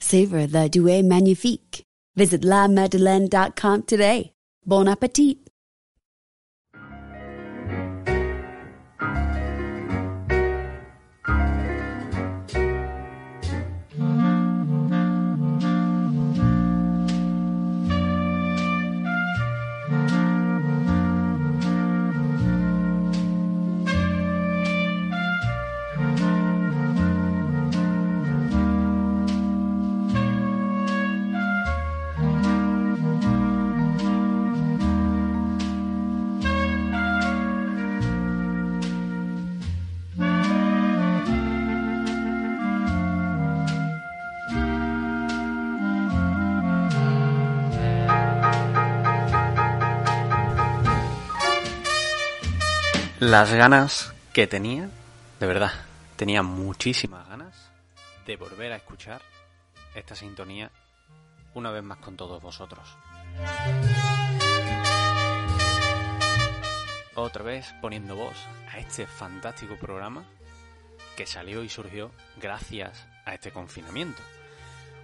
Savor the Douai Magnifique. Visit lamadeleine.com today. Bon appetit! Las ganas que tenía, de verdad, tenía muchísimas ganas de volver a escuchar esta sintonía una vez más con todos vosotros. Otra vez poniendo voz a este fantástico programa que salió y surgió gracias a este confinamiento.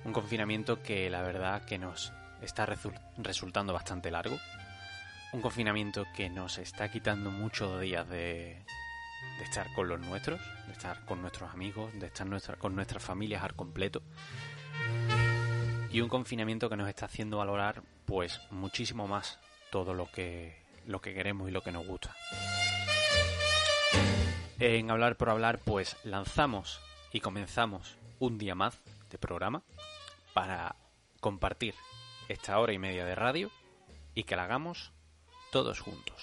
Un confinamiento que la verdad que nos está resultando bastante largo, un confinamiento que nos está quitando muchos días de, estar con los nuestros, de estar con nuestros amigos, de estar con nuestras familias al completo. Y un confinamiento que nos está haciendo valorar pues muchísimo más todo lo que, lo que queremos y lo que nos gusta. En Hablar por Hablar pues lanzamos y comenzamos un día más de programa para compartir esta hora y media de radio y que la hagamos todos juntos.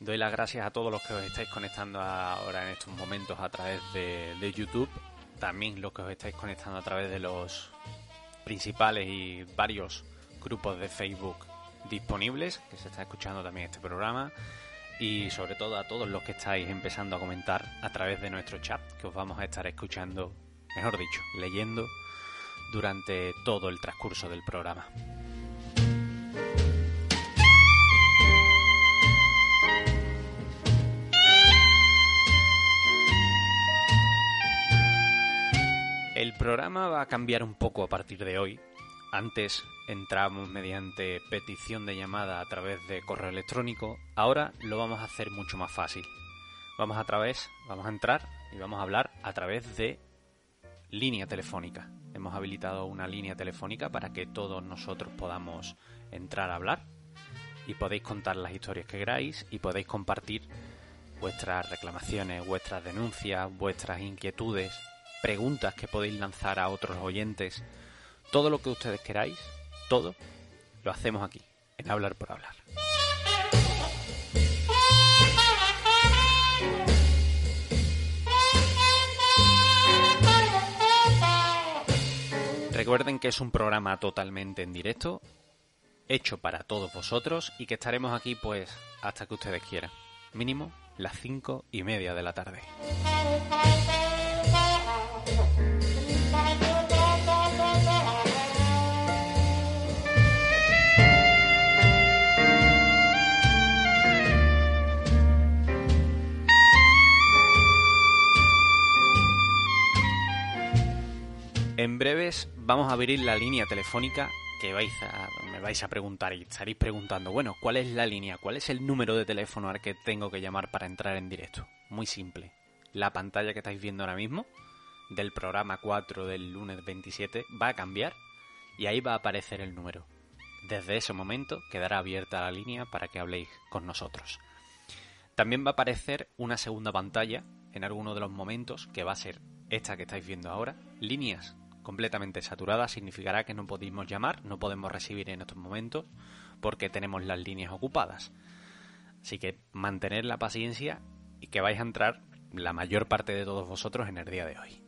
Doy las gracias a todos los que os estáis conectando ahora en estos momentos a través de, YouTube, también los que os estáis conectando a través de los principales y varios grupos de Facebook disponibles, que se está escuchando también este programa, y sobre todo a todos los que estáis empezando a comentar a través de nuestro chat, que os vamos a estar escuchando, mejor dicho, leyendo durante todo el transcurso del programa. El programa va a cambiar un poco a partir de hoy. Antes entramos mediante petición de llamada a través de correo electrónico. Ahora lo vamos a hacer mucho más fácil. Vamos a través, vamos a entrar y vamos a hablar a través de línea telefónica. Hemos habilitado una línea telefónica para que todos nosotros podamos entrar a hablar y podéis contar las historias que queráis y podéis compartir vuestras reclamaciones, vuestras denuncias, vuestras inquietudes, preguntas que podéis lanzar a otros oyentes, todo lo que ustedes queráis, todo lo hacemos aquí, en Hablar por Hablar. Recuerden que es un programa totalmente en directo, hecho para todos vosotros y que estaremos aquí pues hasta que ustedes quieran. Mínimo las cinco y media de la tarde. En breves vamos a abrir la línea telefónica que vais a, me vais a preguntar y estaréis preguntando, bueno, ¿cuál es la línea? ¿Cuál es el número de teléfono al que tengo que llamar para entrar en directo? Muy simple. La pantalla que estáis viendo ahora mismo, del programa 4 del lunes 27 va a cambiar y ahí va a aparecer el número. Desde ese momento quedará abierta la línea para que habléis con nosotros. También va a aparecer una segunda pantalla en alguno de los momentos, que va a ser esta que estáis viendo ahora. Líneas completamente saturadas significará que no podemos llamar, no podemos recibir en estos momentos porque tenemos las líneas ocupadas. Así que mantener la paciencia y que vais a entrar la mayor parte de todos vosotros en el día de hoy.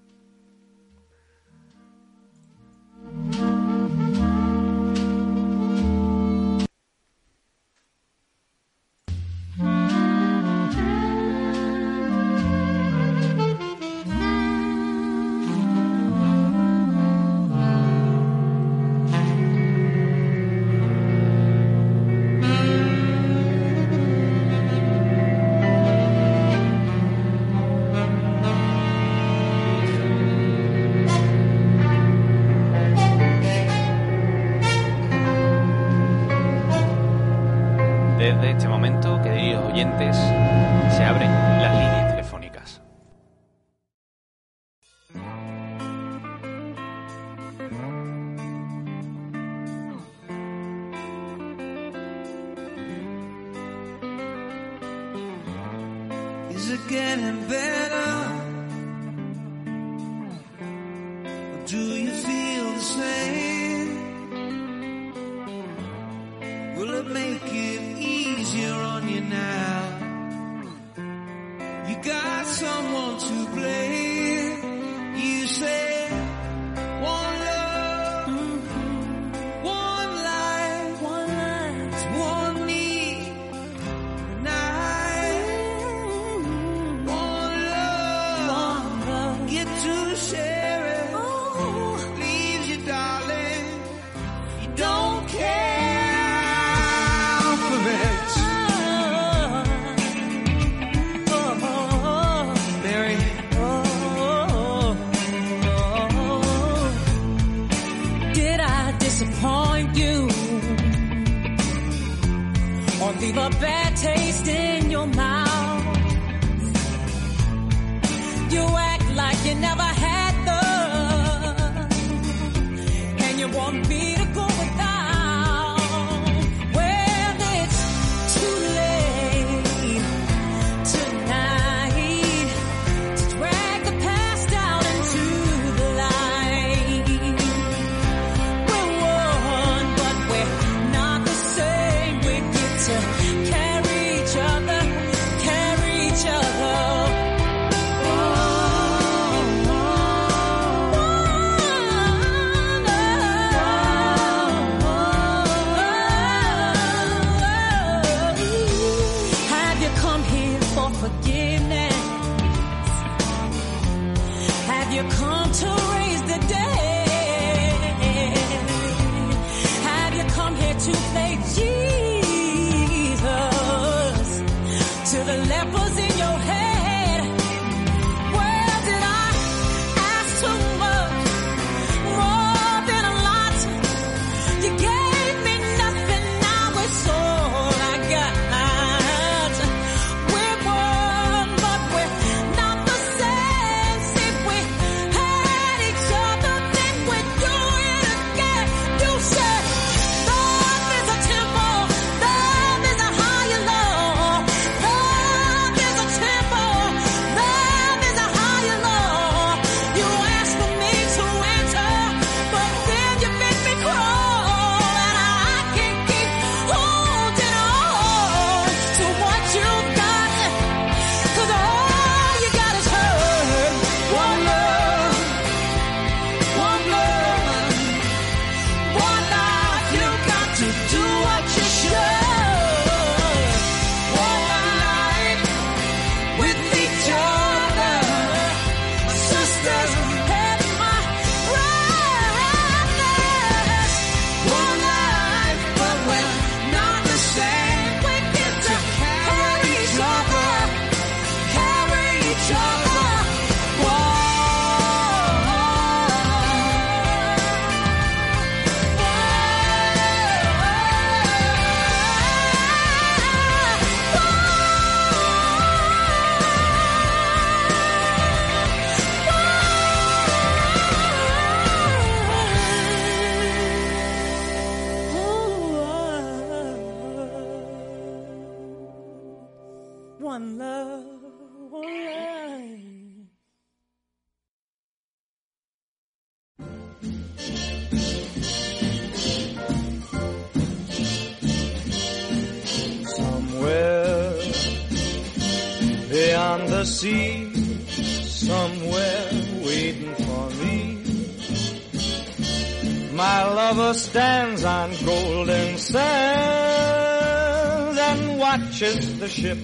Watches the ship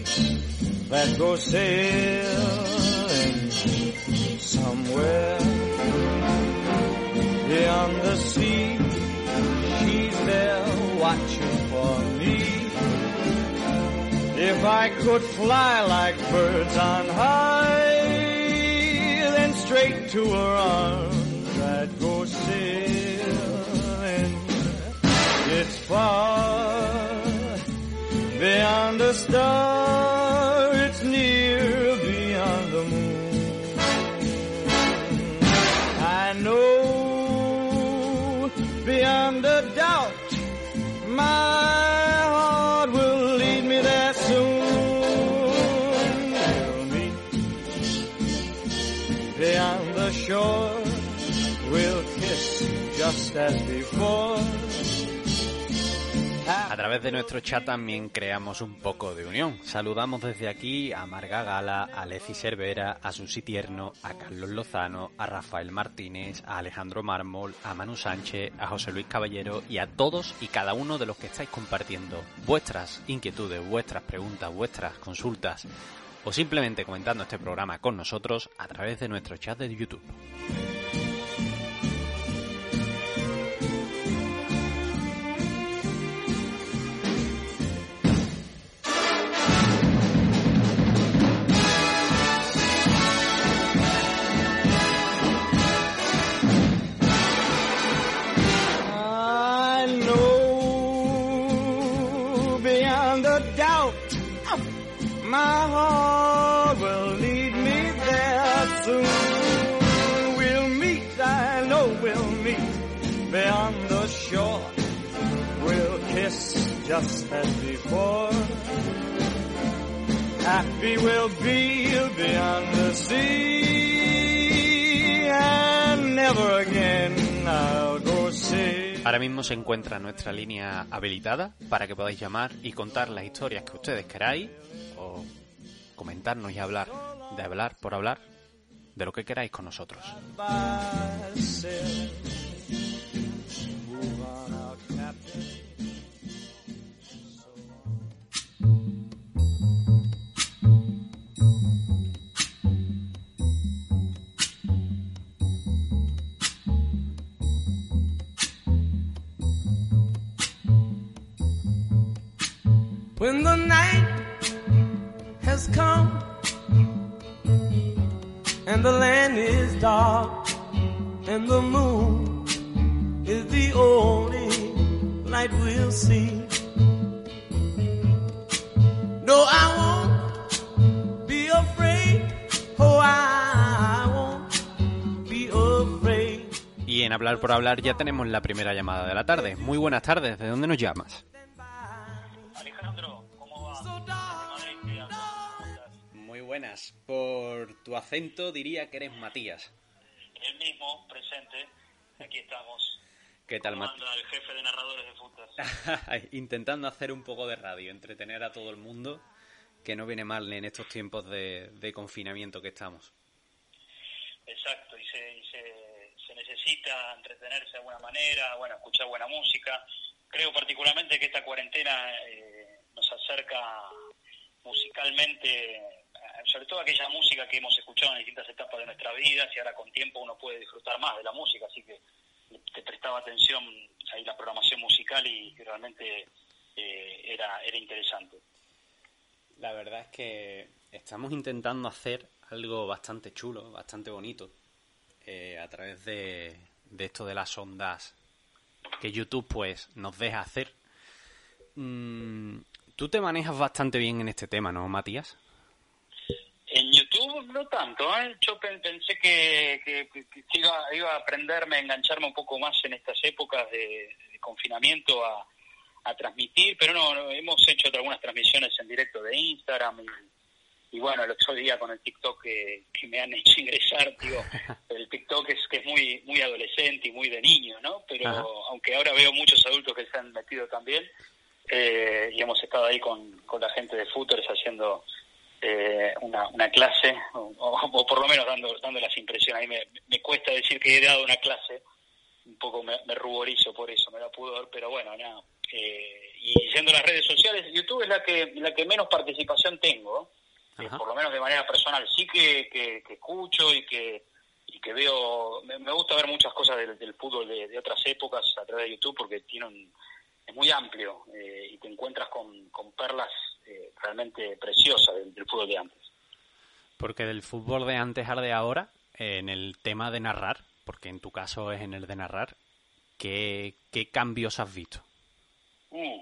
that goes sailing somewhere beyond the sea. She's there watching for me. If I could fly like birds on high, then straight to her arms I'd go sailing. It's far star, it's near beyond the moon. I know beyond a doubt my heart will lead me there soon. We'll meet beyond the shore. We'll kiss just as before. A través de nuestro chat también creamos un poco de unión. Saludamos desde aquí a Marga Gala, a Leci Cervera, a Susi Tierno, a Carlos Lozano, a Rafael Martínez, a Alejandro Mármol, a Manu Sánchez, a José Luis Caballero y a todos y cada uno de los que estáis compartiendo vuestras inquietudes, vuestras preguntas, vuestras consultas o simplemente comentando este programa con nosotros a través de nuestro chat de YouTube. Just as before. Happy we'll be beyond the sea and never again I'll go see. Ahora mismo se encuentra nuestra línea habilitada para que podáis llamar y contar las historias que ustedes queráis o comentarnos y hablar de hablar por hablar de lo que queráis con nosotros. When the night has come and the land is dark and the moon is the only light we'll see. No, I won't be afraid. Oh, I won't be afraid. Y en hablar por hablar ya tenemos la primera llamada de la tarde. Muy buenas tardes, ¿de dónde nos llamas? Alejandro, ¿cómo va? Muy buenas. Por tu acento diría que eres Matías. El mismo, presente. Aquí estamos. ¿Qué tal, ¿Cómo Matías? el jefe de narradores de Futas? Intentando hacer un poco de radio, entretener a todo el mundo, que no viene mal en estos tiempos de, de confinamiento que estamos. Exacto, y, se, y se, se necesita entretenerse de alguna manera, bueno, escuchar buena música. Creo particularmente que esta cuarentena eh, nos acerca musicalmente, eh, sobre todo aquella música que hemos escuchado en distintas etapas de nuestras vidas y ahora con tiempo uno puede disfrutar más de la música, así que te prestaba atención ahí la programación musical y, realmente eh, era, era interesante. La verdad es que estamos intentando hacer algo bastante chulo, bastante bonito, eh, a través de, de esto de las ondas que YouTube pues nos deja hacer. Mm, Tú te manejas bastante bien en este tema, ¿no, Matías? En YouTube no tanto, ¿eh? Yo pen- pensé que, que- que- que iba, iba a aprenderme, a engancharme un poco más en estas épocas de, de confinamiento a, a transmitir, pero no, no, hemos hecho algunas transmisiones en directo de Instagram y bueno, el otro día con el TikTok que, que me han hecho ingresar, digo, el TikTok es que es muy muy adolescente y muy de niño, ¿no? Pero aunque ahora veo muchos adultos que se han metido también, eh, y hemos estado ahí con, con la gente de Futures haciendo eh, una, una clase, o, por lo menos dando, dando las impresiones. A mí me, me cuesta decir que he dado una clase, un poco me, me ruborizo por eso, me da pudor, pero bueno, nada. Eh, y yendo a las redes sociales, YouTube es la que, la que menos participación tengo, eh, por lo menos de manera personal. Sí que, que, escucho y que, y que veo, me, gusta ver muchas cosas del, fútbol de, otras épocas a través de YouTube porque tiene un, es muy amplio eh, y te encuentras con, con perlas eh, realmente preciosas del, fútbol de antes. Porque del fútbol de antes al de ahora, en el tema de narrar, porque en tu caso es en el de narrar, ¿qué, qué cambios has visto? Mm.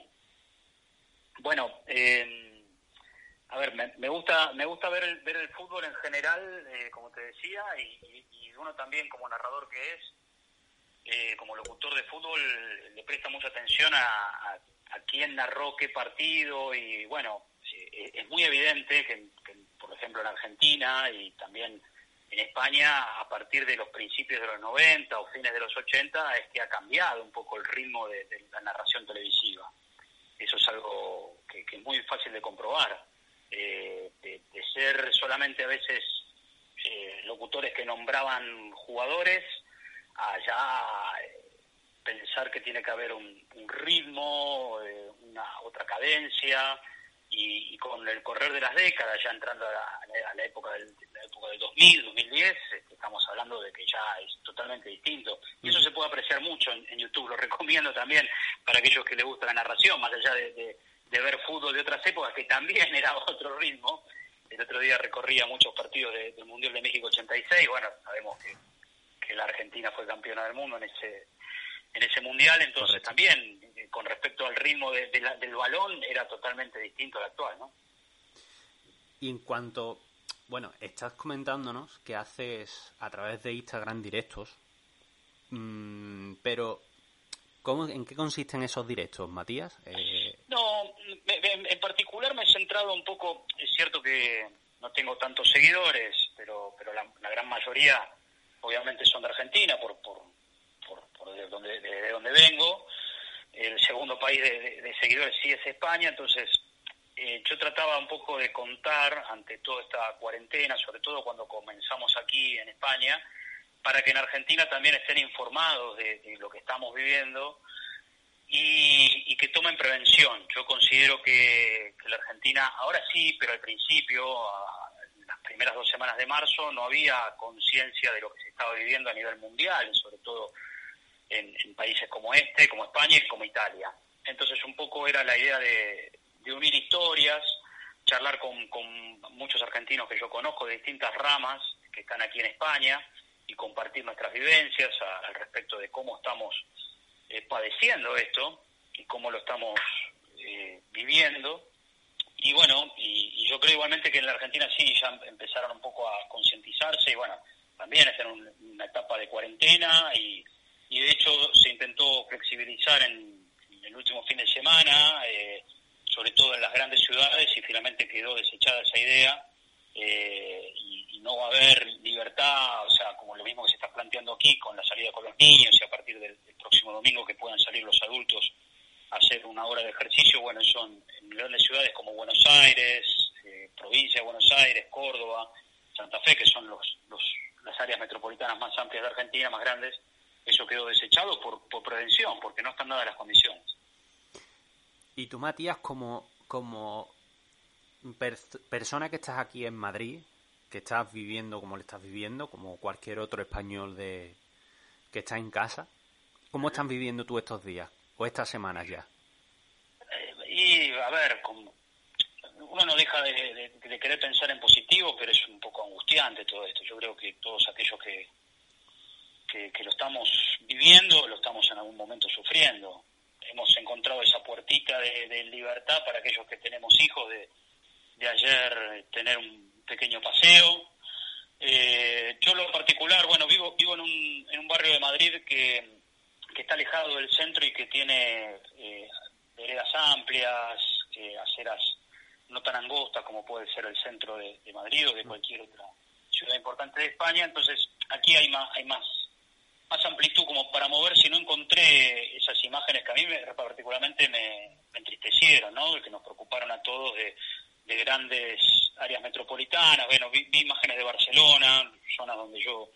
Bueno, eh, a ver, me, gusta me gusta ver el, ver el fútbol en general, eh, como te decía, y, uno también como narrador que es, eh, como locutor de fútbol, le presta mucha atención a, quién narró qué partido y bueno, es muy evidente que, por ejemplo, en Argentina y también en España, a partir de los principios de los 90 o fines de los 80, es que ha cambiado un poco el ritmo de la narración televisiva. Eso es algo que, es muy fácil de comprobar. Eh, de, ser solamente a veces eh, locutores que nombraban jugadores a ya eh, pensar que tiene que haber un, ritmo, una otra cadencia, y, con el correr de las décadas, ya entrando a la, época, del, la época del 2000, 2010, este, estamos hablando de que ya es totalmente distinto. Y eso se puede apreciar mucho en, YouTube, lo recomiendo también para aquellos que les gusta la narración, más allá de, ver fútbol de otras épocas, que también era otro ritmo. El otro día recorría muchos partidos del Mundial de México 86, bueno, sabemos que, que la Argentina fue campeona del mundo en ese en ese mundial, entonces también eh, con respecto al ritmo de, del balón era totalmente distinto al actual, ¿no? Y en cuanto, bueno, estás comentándonos que haces a través de Instagram directos, mm, pero ¿cómo, ¿en qué consisten esos directos, Matías? Eh... No, en particular me he centrado un poco, es cierto que no tengo tantos seguidores, pero, pero la, gran mayoría obviamente son de Argentina por, por, de donde, de donde vengo. El segundo país de, seguidores sí es España, entonces eh, yo trataba un poco de contar ante toda esta cuarentena, sobre todo cuando comenzamos aquí en España, para que en Argentina también estén informados de, lo que estamos viviendo y, que tomen prevención. Yo considero que, la Argentina, ahora sí, pero al principio, las primeras dos semanas de marzo, no había conciencia de lo que se estaba viviendo a nivel mundial, sobre todo en, países como este, como España y como Italia. Entonces un poco era la idea de, unir historias, charlar con, muchos argentinos que yo conozco de distintas ramas que están aquí en España y compartir nuestras vivencias al respecto de cómo estamos eh, padeciendo esto y cómo lo estamos eh, viviendo. Y bueno, y, yo creo igualmente que en la Argentina sí ya empezaron un poco a concientizarse y bueno, también es en una etapa de cuarentena y y de hecho se intentó flexibilizar en, el último fin de semana, eh, sobre todo en las grandes ciudades, y finalmente quedó desechada esa idea. Eh, y, no va a haber libertad, o sea, como lo mismo que se está planteando aquí con la salida con los niños y a partir del, próximo domingo que puedan salir los adultos hacer una hora de ejercicio, bueno, son en grandes ciudades como Buenos Aires, eh, provincia de Buenos Aires, Córdoba, Santa Fe, que son los, los, las áreas metropolitanas más amplias de Argentina, más grandes, eso quedó desechado por, por prevención, porque no están dadas las condiciones. Y tú, Matías, como, como persona que estás aquí en Madrid, que estás viviendo como le estás viviendo, como cualquier otro español de que está en casa, ¿cómo están viviendo tú estos días o estas semanas ya? Eh, y, a ver, uno no deja de, querer pensar en positivo, pero es un poco angustiante todo esto. Yo creo que todos aquellos que, que, lo estamos viviendo, lo estamos en algún momento sufriendo. Hemos encontrado esa puertita de, libertad para aquellos que tenemos hijos de, de ayer tener un pequeño paseo. Eh, yo lo particular, bueno, vivo, vivo en, un, en un barrio de Madrid que, que está alejado del centro y que tiene eh, veredas amplias, eh, aceras no tan angosta como puede ser el centro de, Madrid o de cualquier otra ciudad importante de España, entonces aquí hay más, hay más, más amplitud como para mover si no encontré esas imágenes que a mí me, particularmente me, entristecieron, ¿no? que nos preocuparon a todos de, de grandes áreas metropolitanas, bueno, vi, imágenes de Barcelona, zonas donde yo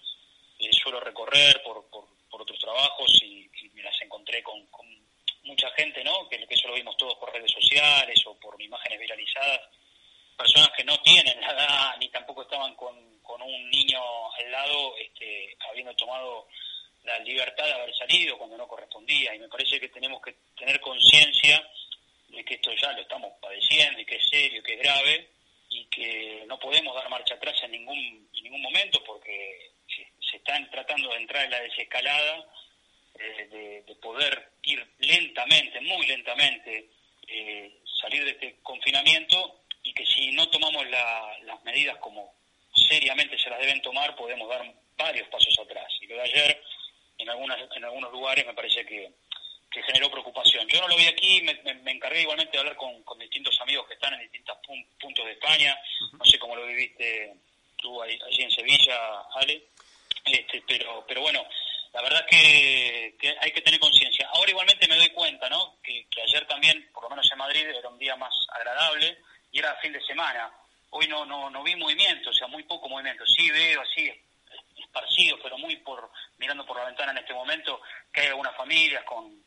eh, suelo recorrer por, por, por otros trabajos y, me las encontré con, con mucha gente, ¿no? Que, eso lo vimos todos por redes sociales o por imágenes viralizadas, personas que no tienen la edad ni tampoco estaban con, con un niño al lado, este, habiendo tomado la libertad de haber salido cuando no correspondía. Y me parece que tenemos que tener conciencia de que esto ya lo estamos padeciendo y que es serio, que es grave y que no podemos dar marcha atrás en ningún, en ningún momento porque se, están tratando de entrar en la desescalada, eh, de, poder ir lentamente, muy lentamente, eh, salir de este confinamiento y que si no tomamos las medidas como seriamente se las deben tomar, podemos dar varios pasos atrás. Y lo de ayer, en, algunas, en algunos lugares, me parece que, que generó preocupación. Yo no lo vi aquí, me, encargué igualmente de hablar con, con, distintos amigos que están en distintos puntos de España, no sé cómo lo viviste tú allí en Sevilla, Ale, este, pero, pero bueno, la verdad que, que hay que tener conciencia. Ahora igualmente me doy cuenta, ¿no? Que, que, ayer también, por lo menos en Madrid, era un día más agradable y era fin de semana. Hoy no, no, no vi movimiento, o sea, muy poco movimiento. Sí veo así esparcido, pero muy por mirando por la ventana en este momento, que hay algunas familias con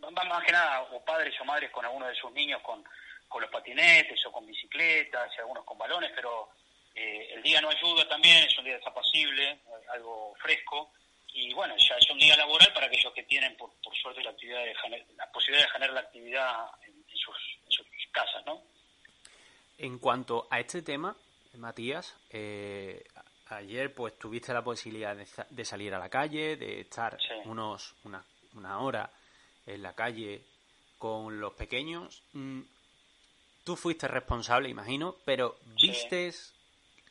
más que nada, o padres o madres con algunos de sus niños con, con los patinetes o con bicicletas y algunos con balones, pero eh, el día no ayuda también, es un día desapacible, algo fresco, y bueno, ya es un día laboral para aquellos que tienen, por, por suerte, la, actividad de, la posibilidad de generar la actividad en, sus, sus, casas, ¿no? En cuanto a este tema, Matías, eh, ayer pues tuviste la posibilidad de, salir a la calle, de estar unos una, una hora en la calle con los pequeños. Mm, tú fuiste responsable, imagino, pero ¿vistes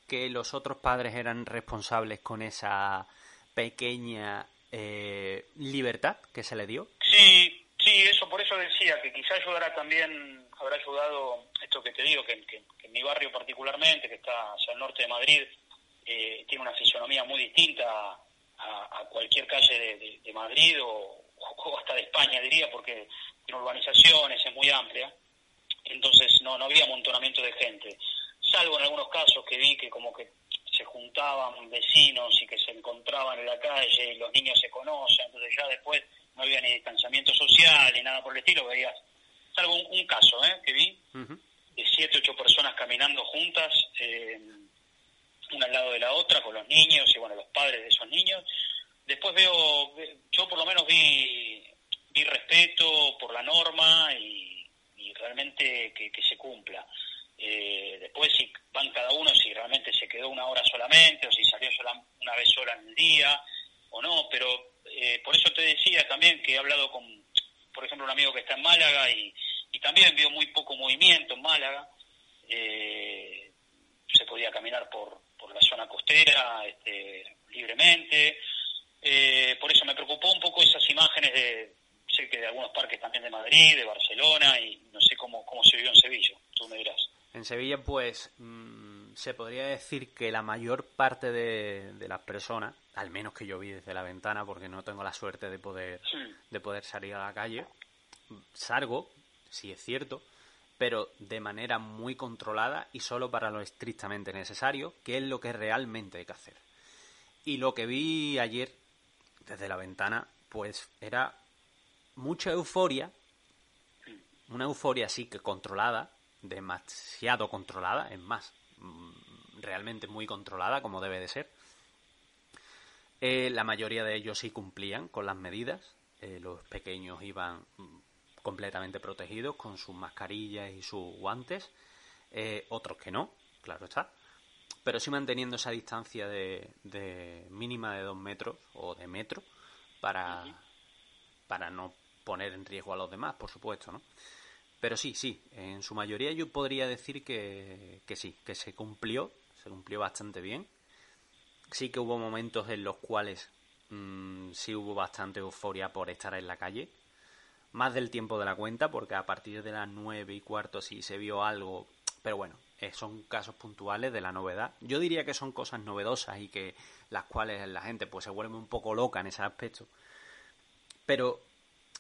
que los otros padres eran responsables con esa pequeña eh, libertad que se le dio? Sí, sí, eso por eso decía que quizá ayudará también, habrá ayudado esto que te digo, que, en mi barrio particularmente, que está hacia el norte de Madrid, eh, tiene una fisonomía muy distinta a, cualquier calle de Madrid o, o hasta de España diría, porque tiene urbanizaciones, es muy amplia, entonces no, no había amontonamiento de gente, salvo en algunos casos que vi que como que se juntaban vecinos y que se encontraban en la calle y los niños se conocen, entonces ya después no había ni distanciamiento social ni nada por el estilo, veías, salvo un, caso ¿eh? que vi, de siete, ocho personas caminando juntas, eh, una al lado de la otra, con los niños y bueno, los padres de esos niños, después veo, yo por lo menos vi, vi respeto por la norma y, realmente que, se cumpla. Eh, después si van cada uno, si realmente se quedó una hora solamente o si salió sola, una vez sola en el día o no, pero eh, por eso te decía también que he hablado con, por ejemplo, un amigo que está en Málaga y, también vio muy poco movimiento en Málaga. Eh, se podía caminar por, por la zona costera este, libremente. Eh, por eso me preocupó un poco esas imágenes de, sé que de algunos parques también de Madrid, de Barcelona, y no sé cómo, cómo se vivió en Sevilla, tú me dirás. En Sevilla, pues, mm, se podría decir que la mayor parte de, las personas, al menos que yo vi desde la ventana, porque no tengo la suerte de poder, de poder salir a la calle, salgo, sí es cierto, pero de manera muy controlada y solo para lo estrictamente necesario, que es lo que realmente hay que hacer. Y lo que vi ayer desde la ventana, pues era mucha euforia, una euforia así que controlada, demasiado controlada, es más, mm, realmente muy controlada como debe de ser. Eh, la mayoría de ellos sí cumplían con las medidas, eh, los pequeños iban mm, completamente protegidos con sus mascarillas y sus guantes, eh, otros que no, claro está pero sí manteniendo esa distancia de, mínima de dos metros o de metro para, para no poner en riesgo a los demás, por supuesto, ¿no? Pero sí, sí, en su mayoría yo podría decir que, que sí, que se cumplió, se cumplió bastante bien. Sí que hubo momentos en los cuales mm, sí hubo bastante euforia por estar en la calle, más del tiempo de la cuenta, porque a partir de las nueve y cuarto sí se vio algo pero bueno, eh, son casos puntuales de la novedad. Yo diría que son cosas novedosas y que las cuales la gente pues se vuelve un poco loca en ese aspecto. Pero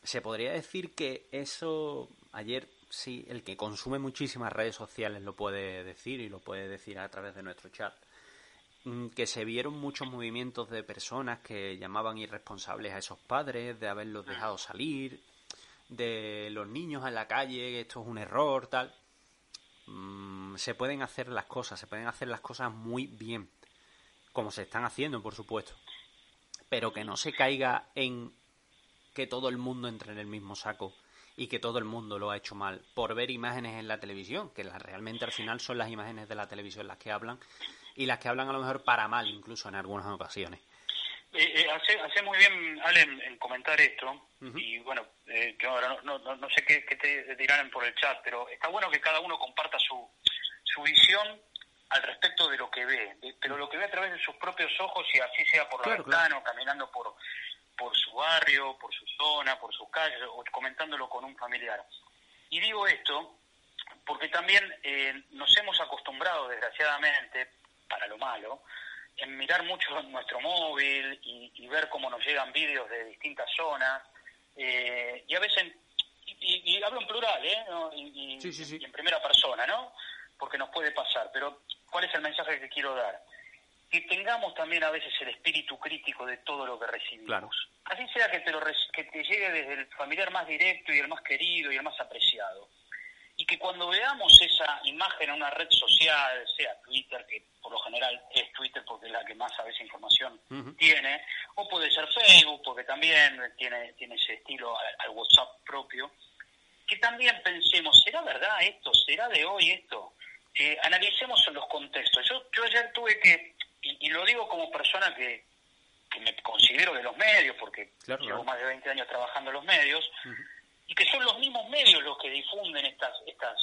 se podría decir que eso ayer sí, el que consume muchísimas redes sociales lo puede decir y lo puede decir a través de nuestro chat que se vieron muchos movimientos de personas que llamaban irresponsables a esos padres de haberlos dejado salir, de los niños en la calle, esto es un error, tal. Mm, se pueden hacer las cosas, se pueden hacer las cosas muy bien, como se están haciendo, por supuesto, pero que no se caiga en que todo el mundo entre en el mismo saco y que todo el mundo lo ha hecho mal por ver imágenes en la televisión, que realmente al final son las imágenes de la televisión las que hablan y las que hablan a lo mejor para mal incluso en algunas ocasiones. Eh, eh, hace, hace, muy bien, Ale, en, comentar esto. Y bueno, eh, yo ahora no, no, no sé qué, qué, te dirán por el chat, pero está bueno que cada uno comparta su, su visión al respecto de lo que ve, pero lo que ve a través de sus propios ojos y así sea por la ventana o caminando por, por su barrio, por su zona, por sus calles o comentándolo con un familiar. Y digo esto porque también eh, nos hemos acostumbrado, desgraciadamente, para lo malo, en mirar mucho nuestro móvil y, ver cómo nos llegan vídeos de distintas zonas. Eh, y a veces, y, hablo en plural, ¿eh? Y, y, en primera persona, ¿no? Porque nos puede pasar. Pero, ¿cuál es el mensaje que quiero dar? Que tengamos también a veces el espíritu crítico de todo lo que recibimos. Así sea que te, lo, que te llegue desde el familiar más directo y el más querido y el más apreciado que cuando veamos esa imagen en una red social, sea Twitter, que por lo general es Twitter porque es la que más a veces información tiene, o puede ser Facebook porque también tiene, tiene ese estilo al, WhatsApp propio, que también pensemos, ¿será verdad esto? ¿Será de hoy esto? Eh, analicemos los contextos. Yo, yo ayer tuve que, y, lo digo como persona que, que, me considero de los medios, porque llevo más de 20 años trabajando en los medios, y que son los mismos medios los que difunden estas, estas,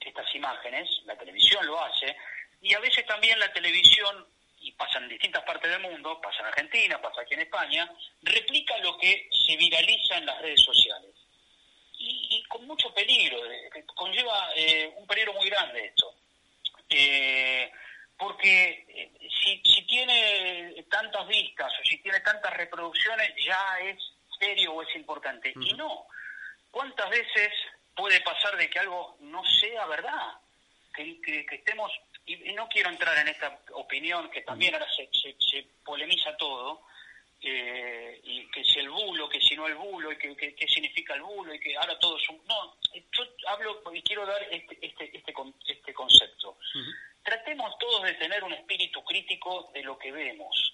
estas imágenes, la televisión lo hace, y a veces también la televisión, y pasa en distintas partes del mundo, pasa en Argentina, pasa aquí en España, replica lo que se viraliza en las redes sociales. Y, con mucho peligro, conlleva eh, un peligro muy grande esto. Eh, porque eh, si, si tiene tantas vistas o si tiene tantas reproducciones, ya es serio o es importante. Y no, ¿Cuántas veces puede pasar de que algo no sea verdad? Que, que, estemos, y, no quiero entrar en esta opinión que también ahora se, se, polemiza todo, eh, y que si el bulo, que si no el bulo, y que, qué significa el bulo, y que ahora todo es un... No, yo hablo y quiero dar este, este, este, este concepto. Tratemos todos de tener un espíritu crítico de lo que vemos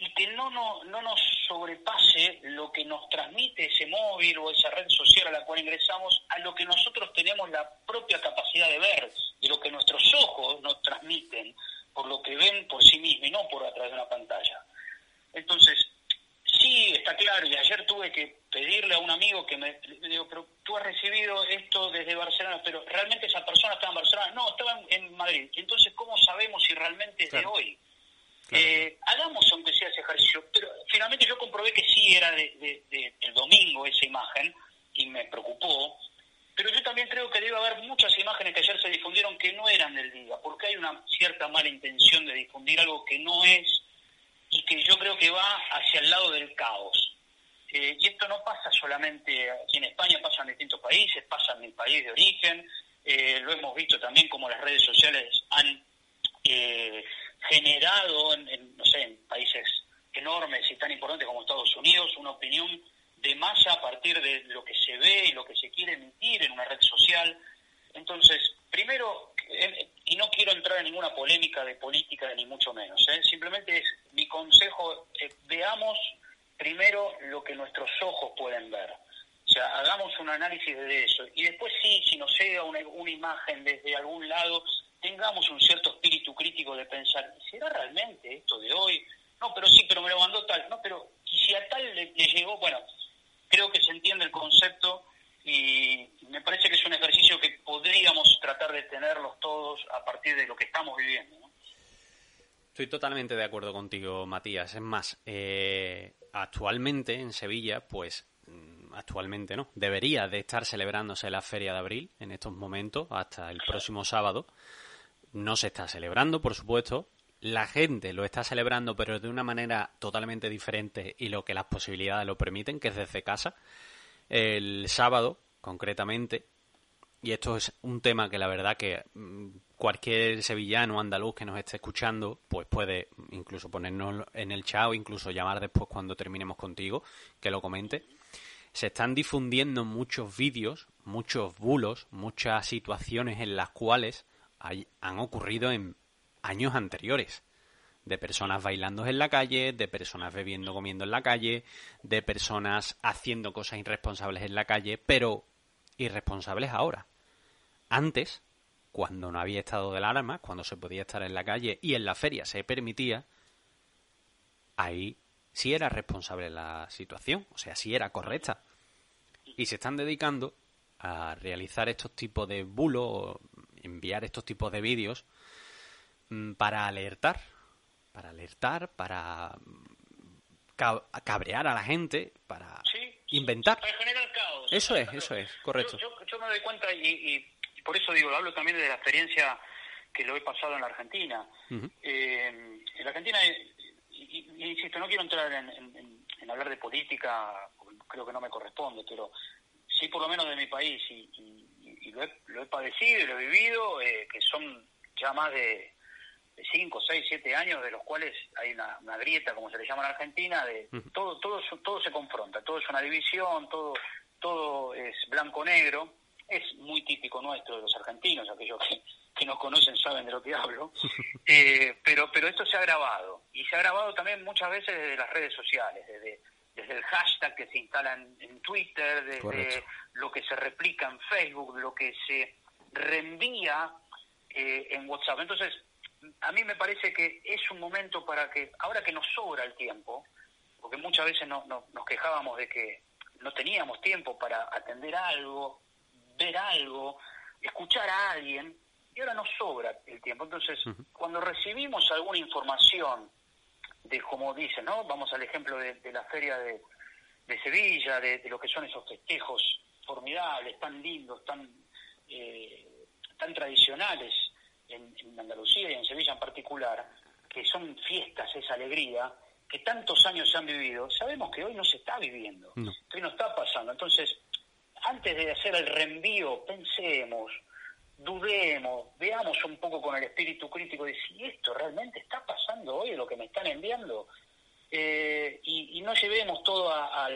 y que no, no, no nos sobrepase lo que nos transmite ese móvil o esa red social a la cual ingresamos a lo que nosotros tenemos la propia capacidad de ver, de lo que nuestros ojos nos transmiten por lo que ven por sí mismos y no por a través de una pantalla. Entonces, sí, está claro, y ayer tuve que pedirle a un amigo que me digo, pero tú has recibido esto desde Barcelona, pero realmente esa persona estaba en Barcelona, no, estaba en, Madrid. Y entonces, ¿cómo sabemos si realmente es de hoy? Eh, hagamos aunque sea ese ejercicio, pero finalmente yo comprobé que sí era de, el domingo esa imagen y me preocupó, pero yo también creo que debe haber muchas imágenes que ayer se difundieron que no eran del día, porque hay una cierta mala intención de difundir algo que no es y que yo creo que va hacia el lado del caos. Eh, y esto no pasa solamente aquí en España, pasa en distintos países, pasa en mi país de origen, eh, lo hemos visto también como las redes sociales han eh, generado en, no sé, en países enormes y tan importantes como Estados Unidos una opinión de masa a partir de lo que se ve y lo que se quiere emitir en una red social. Entonces, primero, y no quiero entrar en ninguna polémica de política ni mucho menos, ¿eh? simplemente es mi consejo, eh, veamos primero lo que nuestros ojos pueden ver. O sea, hagamos un análisis de eso. Y después sí, si nos llega una, una imagen desde algún lado, tengamos un cierto espíritu crítico de pensar, ¿será realmente esto de hoy? No, pero sí, pero me lo mandó tal, no, pero y si a tal le, llegó, bueno, creo que se entiende el concepto y me parece que es un ejercicio que podríamos tratar de tenerlos todos a partir de lo que estamos viviendo. Estoy totalmente de acuerdo contigo, Matías. Es más, eh, actualmente en Sevilla, pues mm, actualmente no, debería de estar celebrándose la Feria de Abril en estos momentos hasta el próximo sábado. No se está celebrando, por supuesto. La gente lo está celebrando, pero de una manera totalmente diferente y lo que las posibilidades lo permiten, que es desde casa. El sábado, concretamente, y esto es un tema que la verdad que mm, cualquier sevillano andaluz que nos esté escuchando, pues puede incluso ponernos en el chat o incluso llamar después cuando terminemos contigo, que lo comente. Se están difundiendo muchos vídeos, muchos bulos, muchas situaciones en las cuales han ocurrido en años anteriores. De personas bailando en la calle, de personas bebiendo, comiendo en la calle, de personas haciendo cosas irresponsables en la calle, pero irresponsables ahora. Antes, cuando no había estado de alarma, cuando se podía estar en la calle y en la feria se permitía, ahí sí era responsable la situación, o sea, sí era correcta. Y se están dedicando a realizar estos tipos de bulos, enviar estos tipos de vídeos mm, para alertar, para alertar, para cabrear a la gente, para inventar. Para generar caos. Eso es, eso es, correcto. Yo, me doy cuenta y por eso digo, hablo también de la experiencia que lo he pasado en la Argentina. Eh, en la Argentina, insisto, no quiero entrar en, hablar de política, creo que no me corresponde, pero sí por lo menos de mi país, y, lo, he, padecido y lo he vivido, eh, que son ya más de 5, 6, 7 años, de los cuales hay una, grieta, como se le llama en Argentina, de todo, todo, todo se confronta, todo es una división, todo, todo es blanco-negro es muy típico nuestro de los argentinos, aquellos que, que nos conocen saben de lo que hablo, eh, pero, pero esto se ha grabado, y se ha grabado también muchas veces desde las redes sociales, desde, desde el hashtag que se instala en, Twitter, desde lo que se replica en Facebook, lo que se reenvía eh, en WhatsApp. Entonces, a mí me parece que es un momento para que, ahora que nos sobra el tiempo, porque muchas veces nos quejábamos de que no teníamos tiempo para atender algo, ver algo, escuchar a alguien, y ahora nos sobra el tiempo. Entonces, cuando recibimos alguna información de, como dicen, ¿no? Vamos al ejemplo de, la feria de, Sevilla, de, lo que son esos festejos formidables, tan lindos, tan, eh, tan tradicionales en, Andalucía y en Sevilla en particular, que son fiestas, esa alegría, que tantos años se han vivido, sabemos que hoy no se está viviendo, que hoy no está pasando. Entonces, antes de hacer el reenvío, pensemos, dudemos, veamos un poco con el espíritu crítico de si esto realmente está pasando hoy, lo que me están enviando, eh, y, no llevemos todo a,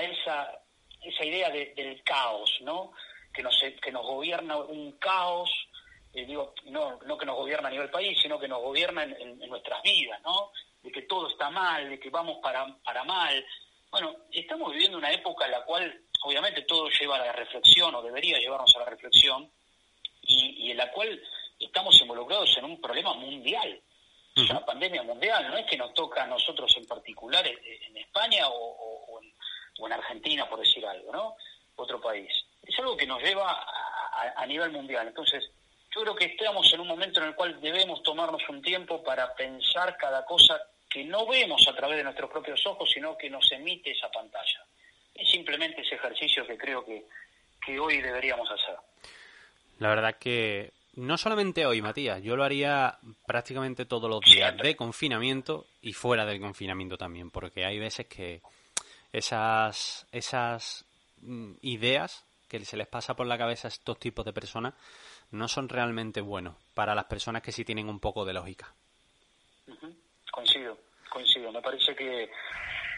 esa, esa idea del caos, ¿no? Que nos, que nos gobierna un caos, eh, digo, no, no que nos gobierna a nivel país, sino que nos gobierna en, en, nuestras vidas, ¿no? De que todo está mal, de que vamos para, para mal. Bueno, estamos viviendo una época en la cual obviamente todo lleva a la reflexión o debería llevarnos a la reflexión y, en la cual estamos involucrados en un problema mundial, es una pandemia mundial, no es que nos toca a nosotros en particular en, España o, en, Argentina, por decir algo, ¿no? Otro país. Es algo que nos lleva a, a nivel mundial. Entonces, yo creo que estamos en un momento en el cual debemos tomarnos un tiempo para pensar cada cosa que no vemos a través de nuestros propios ojos, sino que nos emite esa pantalla es simplemente ese ejercicio que creo que, hoy deberíamos hacer. La verdad que no solamente hoy, Matías, yo lo haría prácticamente todos los días de confinamiento y fuera del confinamiento también, porque hay veces que esas, esas mm, ideas que se les pasa por la cabeza a estos tipos de personas no son realmente buenos para las personas que sí tienen un poco de lógica. Coincido, coincido. Me parece que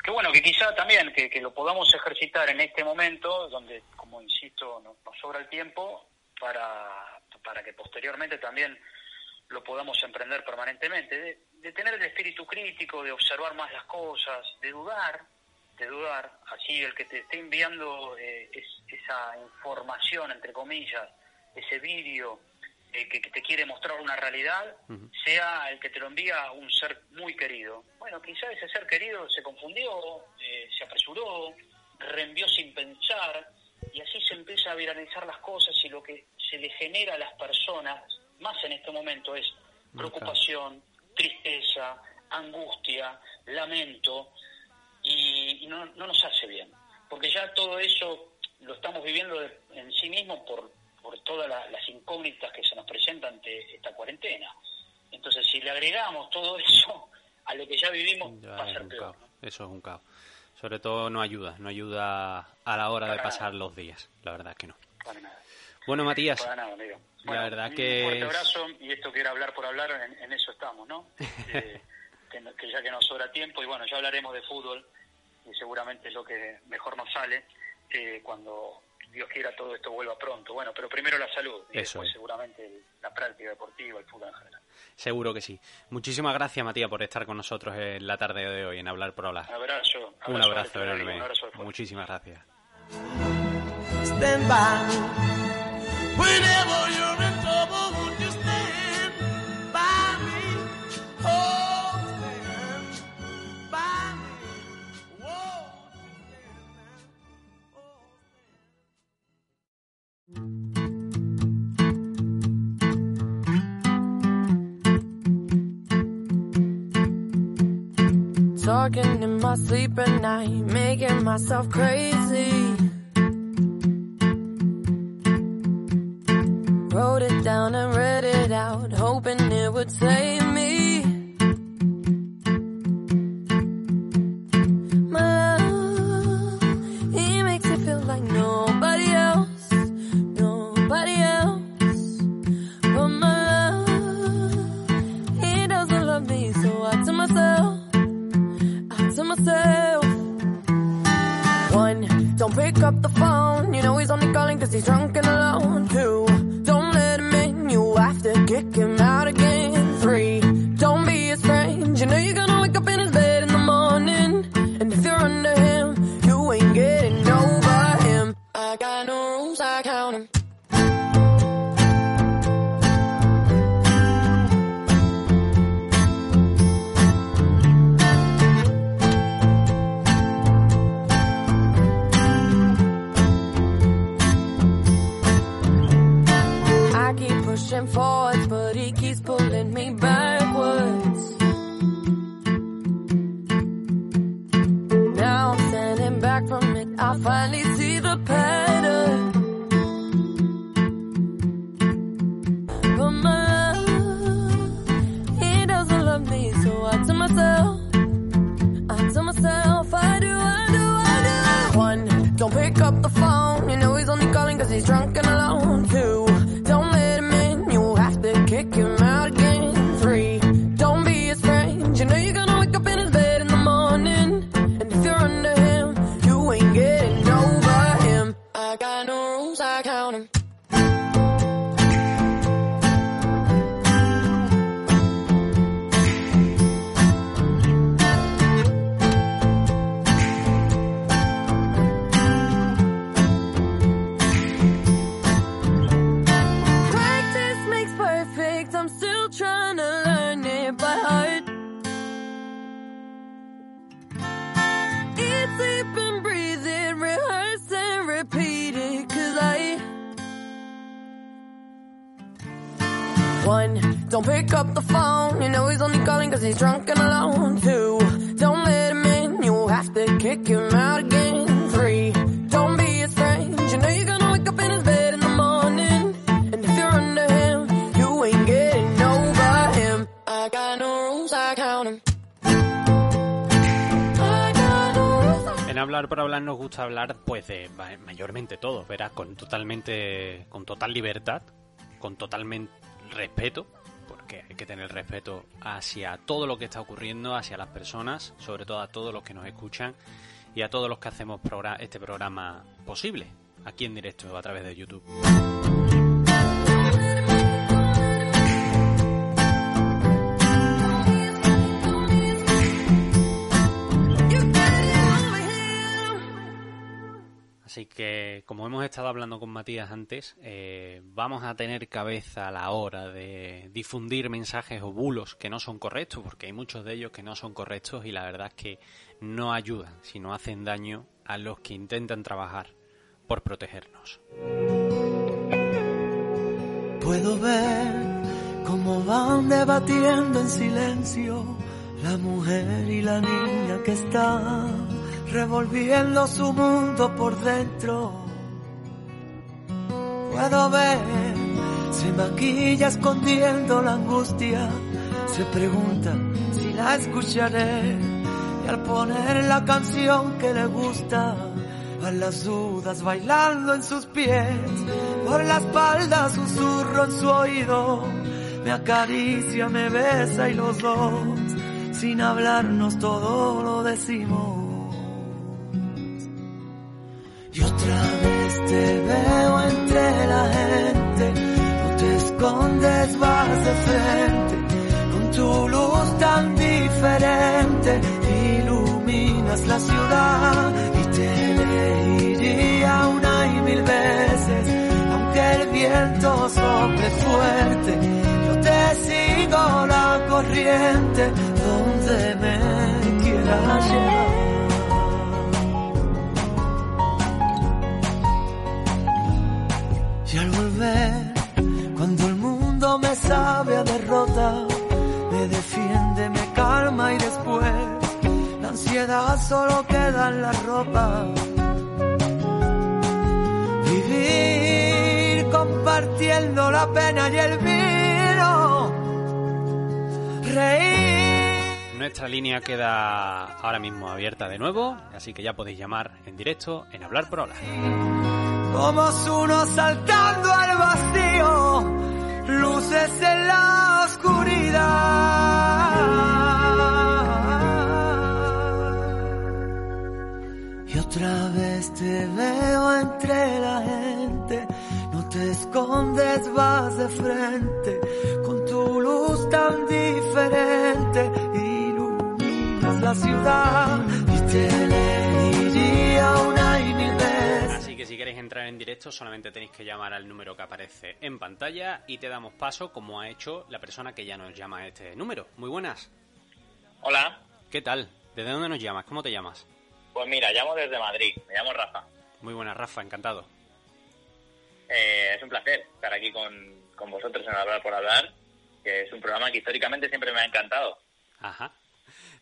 que bueno, que quizá también que, lo podamos ejercitar en este momento, donde, como insisto, nos, sobra el tiempo, para, para que posteriormente también lo podamos emprender permanentemente, de, tener el espíritu crítico, de observar más las cosas, de dudar, de dudar, así el que te esté enviando eh, esa información, entre comillas, ese vídeo, que, te quiere mostrar una realidad, sea el que te lo envía un ser muy querido. Bueno, quizá ese ser querido se confundió, eh, se apresuró, reenvió sin pensar, y así se empieza a viralizar las cosas y lo que se le genera a las personas, más en este momento, es preocupación, tristeza, angustia, lamento, y, no, no, nos hace bien. porque ya todo eso lo estamos viviendo de- en sí mismo por, por todas la- las incógnitas que se nos presentan ante esta cuarentena. Entonces, si le agregamos todo eso a lo que ya vivimos, Ya va a ser peor. caos. Eso es un caos. Sobre todo no ayuda, no ayuda a la hora de pasar los días. La verdad que no. Para nada. Bueno, Matías, Para nada, amigo. La verdad un que fuerte es- abrazo y esto que era hablar por hablar, en, en eso estamos, ¿no? Eh, que, que ya que nos sobra tiempo y bueno, ya hablaremos de fútbol y seguramente es lo que mejor nos sale eh, cuando Dios quiera todo esto vuelva pronto. Bueno, pero primero la salud y Eso después es. seguramente la práctica deportiva, el fútbol en general. Seguro que sí. Muchísimas gracias, Matías, por estar con nosotros en la tarde de hoy en Hablar por Hablar. Un abrazo. Un abrazo enorme. Un abrazo. Muchísimas gracias. Talking in my sleep at night, making myself crazy. Wrote it down and read it out, hoping it would save me. He's drunk he's drunk and alone. Two, don't let him in. You have to kick him out again. Three, don't be friend. You know you're gonna wake up in his bed in the morning. And if you're under him, you ain't getting over him. I got no rules, I count 'em. Rules. En hablar por hablar nos gusta hablar, pues, de ma- mayormente todo, verás, con totalmente, con total libertad, con totalmente respeto, porque hay que tener respeto hacia todo lo que está ocurriendo, hacia las personas, sobre todo a todos los que nos escuchan y a todos los que hacemos este programa posible, aquí en directo a través de YouTube. Así que, como hemos estado hablando con Matías antes, eh, vamos a tener cabeza a la hora de difundir mensajes o bulos que no son correctos, porque hay muchos de ellos que no son correctos y la verdad es que no ayudan, sino hacen daño a los que intentan trabajar por protegernos. Puedo ver cómo van debatiendo en silencio la mujer y la niña que está revolviendo su mundo por dentro. Puedo ver, se maquilla escondiendo la angustia, se pregunta si la escucharé y al poner la canción que le gusta, a las dudas bailando en sus pies, por la espalda susurro en su oído, me acaricia, me besa y los dos, sin hablarnos todo lo decimos. Y otra vez te veo entre la gente, no te escondes, vas de frente, con tu luz tan diferente, iluminas la ciudad. Y te elegiría una y mil veces, aunque el viento sople fuerte, yo te sigo la corriente, donde me sabe a derrota, me defiende, me calma y después la ansiedad solo queda en la ropa. Vivir compartiendo la pena y el vino. Reír. Nuestra línea queda ahora mismo abierta de nuevo, así que ya podéis llamar en directo en Hablar por Hola. Somos uno saltando al vacío, luces en la oscuridad. Y otra vez te veo entre la gente, no te escondes, vas de frente, con tu luz tan diferente, iluminas la ciudad y te elegiría una entrar en directo solamente tenéis que llamar al número que aparece en pantalla y te damos paso como ha hecho la persona que ya nos llama a este número. Muy buenas. Hola, ¿Qué tal? ¿Desde dónde nos llamas? ¿Cómo te llamas? pues mira, llamo desde Madrid, me llamo Rafa. Muy buenas, Rafa, encantado. Eh, es un placer estar aquí con, con vosotros en Hablar por Hablar, que es un programa que históricamente siempre me ha encantado. Ajá.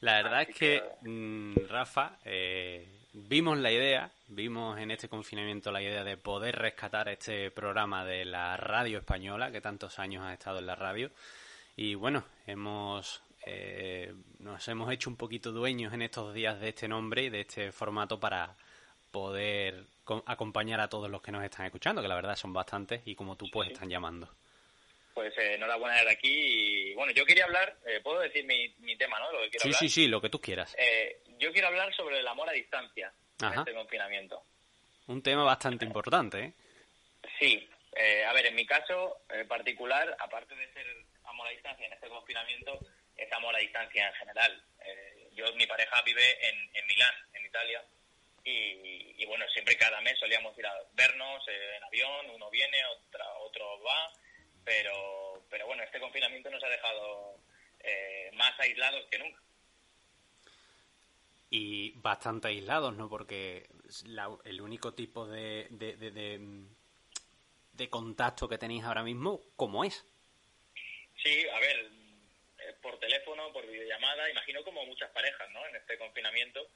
La verdad Así es que, que- mm, Rafa, eh, vimos la idea, vimos en este confinamiento la idea de poder rescatar este programa de la radio española, que tantos años ha estado en la radio. Y bueno, hemos eh, nos hemos hecho un poquito dueños en estos días de este nombre y de este formato para poder co- acompañar a todos los que nos están escuchando, que la verdad son bastantes y como tú pues están llamando. Pues eh, enhorabuena de aquí. Y bueno, yo quería hablar, eh, puedo decir mi, mi tema, ¿no? Lo que quiero Sí, hablar. sí, sí, lo que tú quieras. Eh, yo quiero hablar sobre el amor a distancia Ajá. este confinamiento. Un tema bastante importante, ¿eh? Sí, eh, a ver, en mi caso eh, particular, aparte de ser amor a distancia en este confinamiento, es amor a distancia en general. Eh, yo, mi pareja vive en, en Milán, en Italia, y, y bueno, siempre cada mes solíamos ir a vernos eh, en avión, uno viene, otra, otro va, pero, pero bueno, este confinamiento nos ha dejado eh, más aislados que nunca. Y bastante aislados, ¿no? Porque la- el único tipo de, de, de, contacto que tenéis ahora mismo, ¿cómo es? Sí, a ver, eh, por teléfono, por videollamada, imagino como muchas parejas, ¿no? En este confinamiento,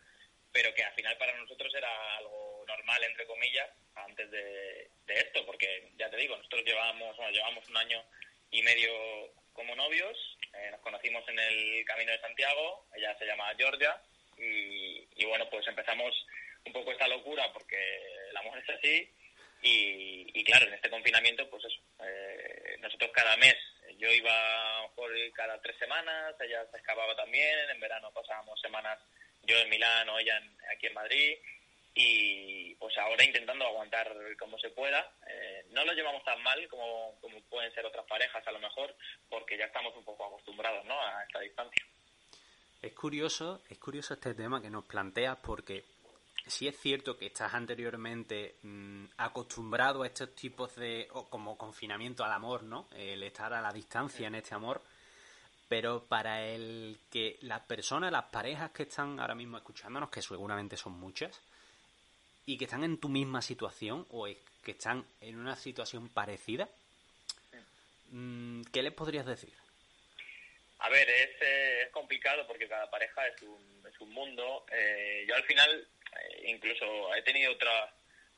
pero que al final para nosotros era algo normal, entre comillas, antes de, de esto, porque ya te digo, nosotros llevamos, bueno, llevamos un año y medio como novios, eh, nos conocimos en el Camino de Santiago, ella se llama Georgia, y, y bueno, pues empezamos un poco esta locura porque el amor es así, y, claro, en este confinamiento, pues eso, eh, nosotros cada mes, yo iba por cada tres semanas, ella se escapaba también, en verano pasábamos semanas yo en Milán o ella en- aquí en Madrid, y pues ahora intentando aguantar como se pueda. Eh, no lo llevamos tan mal como, como pueden ser otras parejas a lo mejor, porque ya estamos un poco acostumbrados ¿no? a esta distancia. Es curioso, es curioso este tema que nos planteas porque sí es cierto que estás anteriormente mm, acostumbrado a estos tipos de o como confinamiento al amor, ¿no? El estar a la distancia en este amor, pero para el que las personas, las parejas que están ahora mismo escuchándonos, que seguramente son muchas, y que están en tu misma situación o es- que están en una situación parecida, mm, ¿qué les podrías decir? A ver, es, eh, es complicado porque cada pareja es un, es un mundo. Eh, yo al final eh, incluso he tenido otras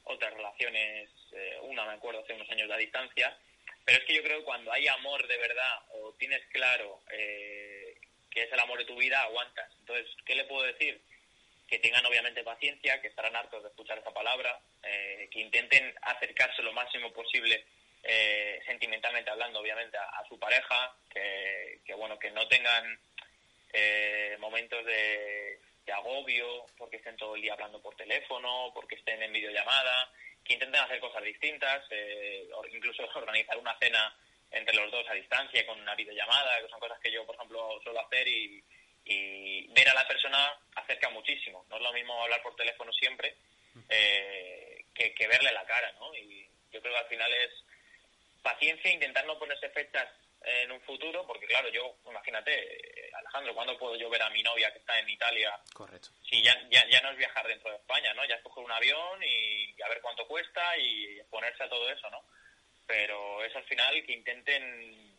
otras relaciones, eh, una me acuerdo hace unos años de distancia, pero es que yo creo que cuando hay amor de verdad o tienes claro eh, que es el amor de tu vida, aguantas. Entonces, ¿qué le puedo decir? Que tengan obviamente paciencia, que estarán hartos de escuchar esa palabra, eh, que intenten acercarse lo máximo posible eh, sentimentalmente hablando, obviamente, a, a su pareja, que, que, bueno, que no tengan eh, momentos de, de agobio porque estén todo el día hablando por teléfono, porque estén en videollamada, que intenten hacer cosas distintas, eh, incluso organizar una cena entre los dos a distancia con una videollamada, que son cosas que yo, por ejemplo, suelo hacer y, y ver a la persona acerca muchísimo. No es lo mismo hablar por teléfono siempre eh, que, que verle la cara, ¿no? Y yo creo que al final es paciencia, intentar no ponerse fechas en un futuro, porque claro, yo, imagínate, eh, Alejandro, ¿cuándo puedo yo ver a mi novia que está en Italia? Correcto. Si ya, ya, ya no es viajar dentro de España, ¿no? Ya es coger un avión y a ver cuánto cuesta y exponerse a todo eso, ¿no? Pero es al final que intenten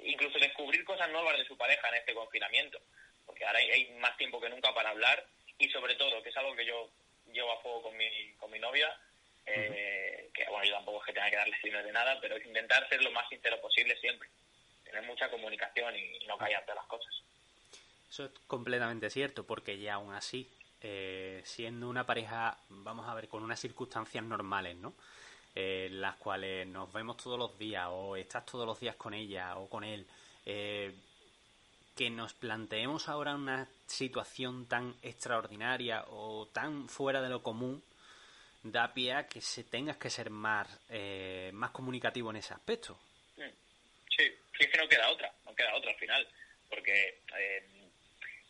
incluso descubrir cosas nuevas de su pareja en este confinamiento, porque ahora hay, hay más tiempo que nunca para hablar y sobre todo, que es algo que yo llevo a fuego con mi, con mi novia, eh, que bueno, yo tampoco es que tenga que darle signos de nada, pero es intentar ser lo más sincero posible siempre, tener mucha comunicación y, y no callarte las cosas. Eso es completamente cierto, porque ya aún así, eh, siendo una pareja, vamos a ver, con unas circunstancias normales, ¿no? Eh, las cuales nos vemos todos los días o estás todos los días con ella o con él, eh, que nos planteemos ahora una situación tan extraordinaria o tan fuera de lo común, da pie a que se tengas que ser más, eh, más comunicativo en ese aspecto. Mm. Sí, sí, es que no queda otra, no queda otra al final, porque eh,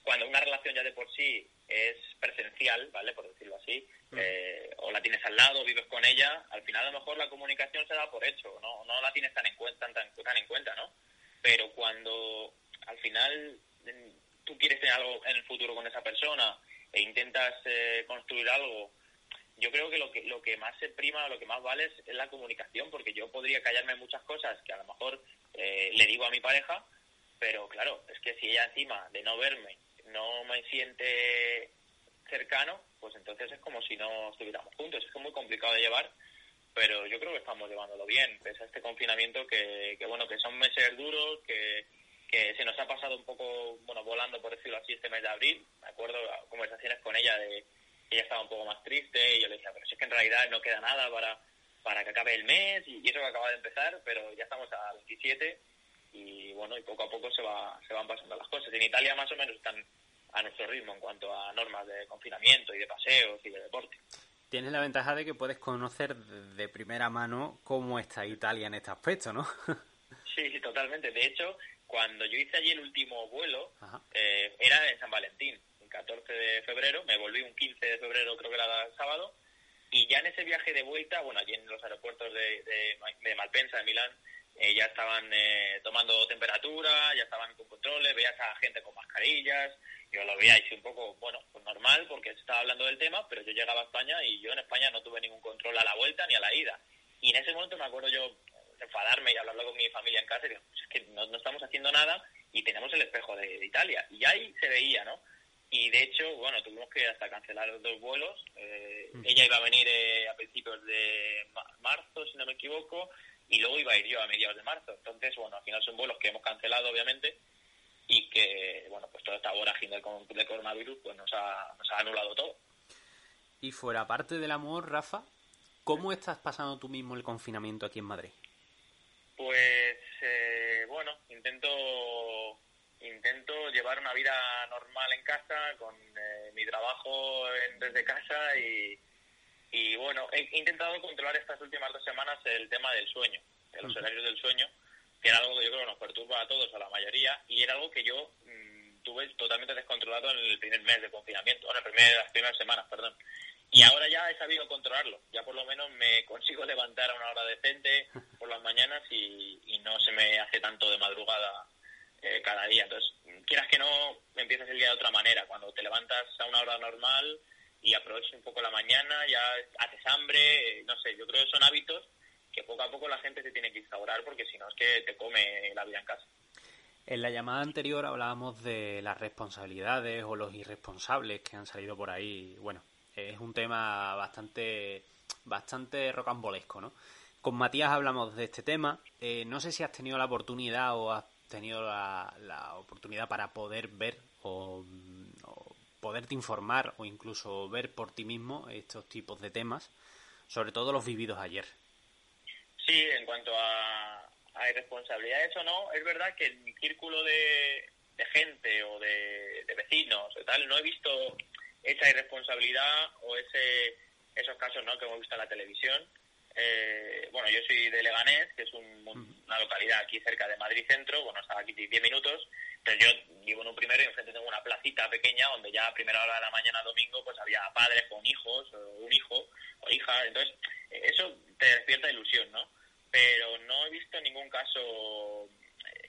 cuando una relación ya de por sí es presencial, ¿vale? Por decirlo así, eh, o la tienes al lado, vives con ella, al final a lo mejor la comunicación se da por hecho, no, no la tienes tan en cuenta, tan, tan en cuenta, ¿no? Pero cuando al final mm, tú quieres tener algo en el futuro con esa persona e intentas eh, construir algo, yo creo que lo que lo que más se prima, lo que más vale es, es la comunicación, porque yo podría callarme muchas cosas que a lo mejor eh, le digo a mi pareja, pero claro, es que si ella encima de no verme no me siente cercano, pues entonces es como si no estuviéramos juntos. Es es muy complicado de llevar, pero yo creo que estamos llevándolo bien, pese a este confinamiento que, que bueno, que son meses duros, que, que se nos ha pasado un poco, bueno, volando, por decirlo así, este mes de abril. Me acuerdo conversaciones con ella de ella estaba un poco más triste y yo le decía, pero si es que en realidad no queda nada para, para que acabe el mes y, y eso que acaba de empezar, pero ya estamos a 27 y bueno, y poco a poco se, va, se van pasando las cosas. En Italia más o menos están a nuestro ritmo en cuanto a normas de confinamiento y de paseos y de deporte. Tienes la ventaja de que puedes conocer de primera mano cómo está Italia en este aspecto, ¿no? Sí, totalmente. De hecho, cuando yo hice allí el último vuelo, eh, era en San Valentín, 14 de febrero, me volví un 15 de febrero, creo que era el sábado, y ya en ese viaje de vuelta, bueno, allí en los aeropuertos de, de, de Malpensa, de Milán, eh, ya estaban eh, tomando temperatura, ya estaban con controles, veías a gente con mascarillas, yo lo veía y un poco, bueno, pues normal porque se estaba hablando del tema, pero yo llegaba a España y yo en España no tuve ningún control a la vuelta ni a la ida. Y en ese momento me acuerdo yo enfadarme y hablarlo con mi familia en casa y digo, "Pues es que no, no estamos haciendo nada y tenemos el espejo de, de Italia. Y ahí se veía, ¿no? Y de hecho, bueno, tuvimos que hasta cancelar dos vuelos. Eh, Ella iba a venir eh, a principios de ma- marzo, si no me equivoco, y luego iba a ir yo a mediados de marzo. Entonces, bueno, al final son vuelos que hemos cancelado, obviamente, y que, bueno, pues toda esta vorágine del, con- del coronavirus pues nos ha, nos ha anulado todo. Y fuera parte del amor, Rafa, ¿cómo estás pasando tú mismo el confinamiento aquí en Madrid? Pues eh, bueno, intento intento llevar una vida normal en casa con eh, mi trabajo en- desde casa y, y bueno, he intentado controlar estas últimas dos semanas el tema del sueño, de los horarios del sueño, que era algo que yo creo que nos perturba a todos, a la mayoría, y era algo que yo mm, tuve totalmente descontrolado en el primer mes de confinamiento, bueno, el primer, las primeras semanas, perdón. Y ahora ya he sabido controlarlo, ya por lo menos me consigo levantar a una hora decente por las mañanas y, y no se me hace tanto de madrugada eh, cada día. Entonces, quieras que no, empiezas el día de otra manera. Cuando te levantas a una hora normal y aprovechas un poco la mañana, ya haces hambre, eh, no sé, yo creo que son hábitos que poco a poco la gente se tiene que instaurar porque si no es que te come la vida en casa. En la llamada anterior hablábamos de las responsabilidades o los irresponsables que han salido por ahí. Bueno, es un tema bastante, bastante rocambolesco, ¿no? Con Matías hablamos de este tema. Eh, no sé si has tenido la oportunidad o has tenido la, oportunidad para poder ver o, o poderte informar o incluso ver por ti mismo estos tipos de temas, sobre todo los vividos ayer. Sí, en cuanto a, a irresponsabilidades o no, es verdad que en mi círculo de, de gente o de, de vecinos o tal, no he visto esa irresponsabilidad o ese esos casos ¿no? que hemos visto en la televisión. Eh, bueno, yo soy de Leganés, que es un- una localidad aquí cerca de Madrid Centro, bueno, estaba aquí 10 minutos, pero yo vivo en un primero y enfrente tengo una placita pequeña donde ya a primera hora de la mañana domingo pues había padres con hijos, o un hijo o hija, entonces eso te despierta ilusión, ¿no? Pero no he visto ningún caso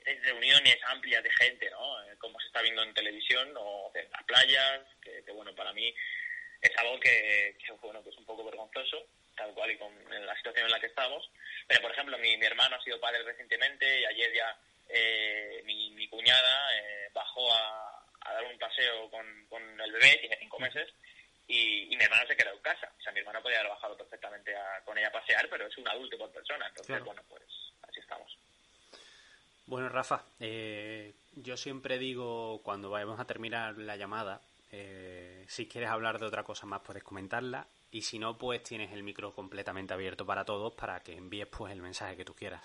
de reuniones amplias de gente, ¿no? Eh, Como se está viendo en televisión o en las playas, que, que, bueno, para mí es algo que, que, bueno, que es un poco vergonzoso, tal cual y con en la situación en la que estamos. Pero, por ejemplo, mi, mi hermano ha sido padre recientemente y ayer ya eh, mi, mi cuñada eh, bajó a, a dar un paseo con, con el bebé, tiene cinco meses, y, y mi hermano se quedó en casa. O sea, mi hermano podía haber bajado perfectamente a- con ella a pasear, pero es un adulto por persona. Entonces, Claro. bueno, pues así estamos. Bueno, Rafa, eh, yo siempre digo cuando vayamos a terminar la llamada, eh, si quieres hablar de otra cosa más puedes comentarla y si no, pues tienes el micro completamente abierto para todos para que envíes pues el mensaje que tú quieras.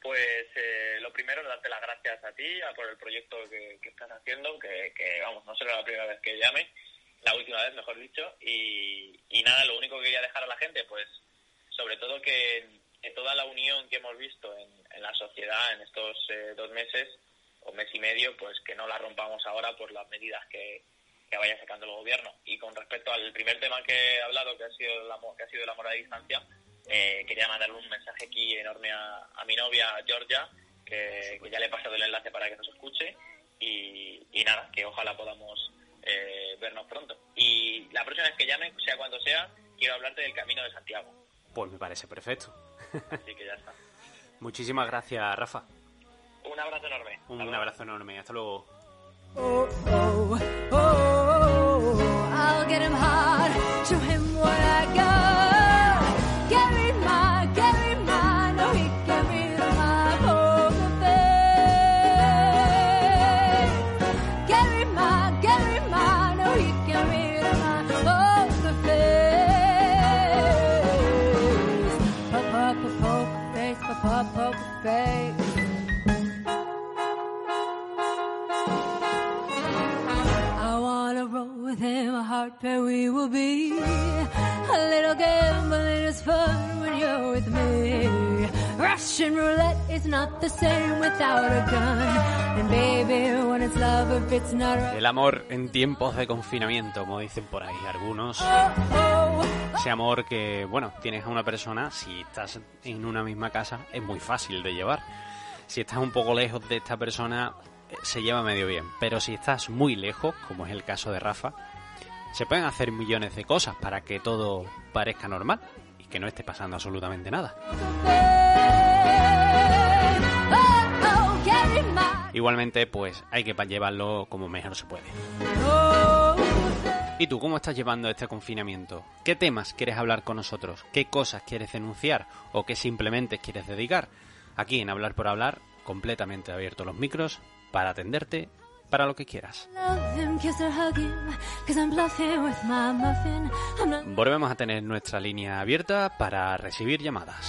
Pues eh, lo primero, darte las gracias a ti a por el proyecto que, estás haciendo, que, que, vamos, no será la primera vez que llame, la última vez, mejor dicho, y, y nada, lo único que quería dejar a la gente, pues sobre todo que, que toda la unión que hemos visto en, en la sociedad en estos eh, dos meses o mes y medio, pues que no la rompamos ahora por las medidas que, que vaya sacando el gobierno. Y con respecto al primer tema que he hablado, que ha sido la, que ha sido el amor a distancia, eh, quería mandarle un mensaje aquí enorme a, a mi novia Georgia, que, que ya le he pasado el enlace para que nos escuche y, y nada, que ojalá podamos eh, vernos pronto. Y la próxima vez que llame, sea cuando sea, quiero hablarte del Camino de Santiago. Pues me parece perfecto. Así que ya está. Muchísimas gracias, Rafa. Un abrazo enorme. Un abrazo enorme. Hasta luego. Oh, oh, oh, I'll get him hard, El amor en tiempos de confinamiento, como dicen por ahí algunos. Oh, Ese amor que, bueno, tienes a una persona, si estás en una misma casa, es muy fácil de llevar. Si estás un poco lejos de esta persona, eh, se lleva medio bien. Pero si estás muy lejos, como es el caso de Rafa, se pueden hacer millones de cosas para que todo parezca normal y que no esté pasando absolutamente nada. Igualmente, pues hay que llevarlo como mejor se puede. ¿Y tú cómo estás llevando este confinamiento? ¿Qué temas quieres hablar con nosotros? ¿Qué cosas quieres denunciar? ¿O qué simplemente quieres dedicar? Aquí en Hablar por Hablar, completamente abiertos los micros para atenderte para lo que quieras. Volvemos a tener nuestra línea abierta para recibir llamadas.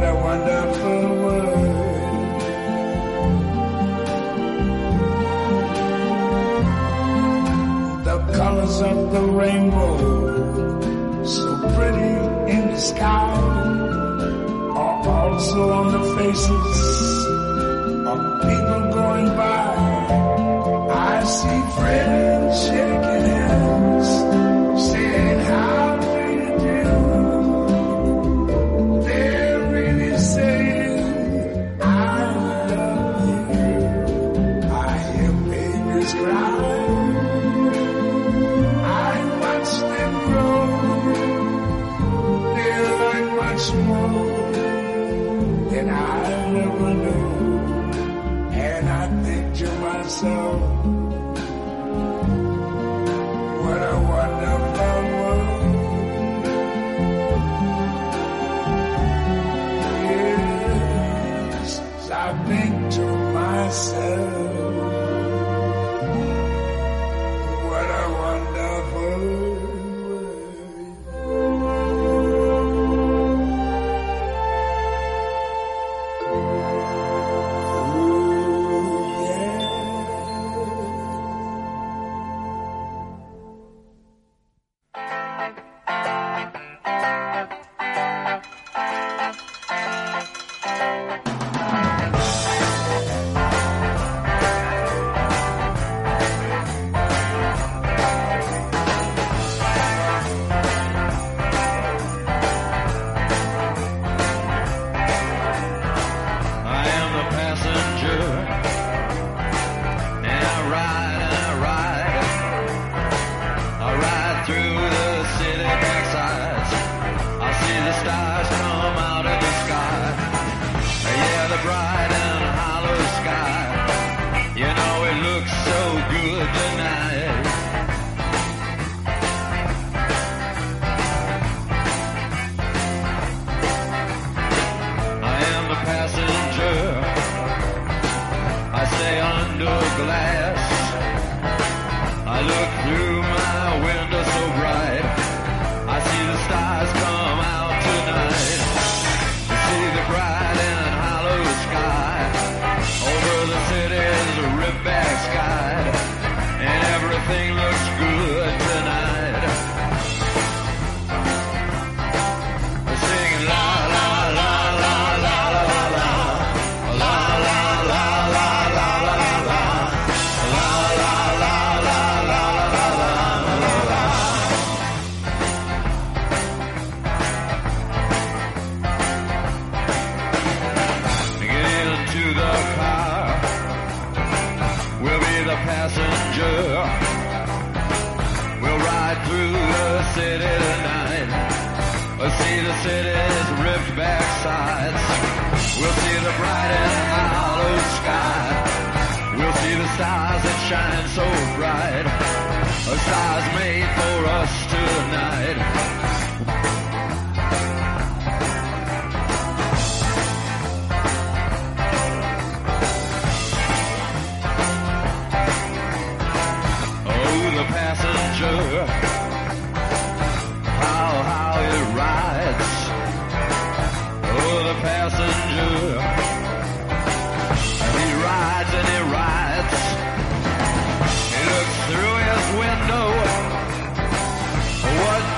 what a wonderful world. The colors of the rainbow, so pretty in the sky, are also on the faces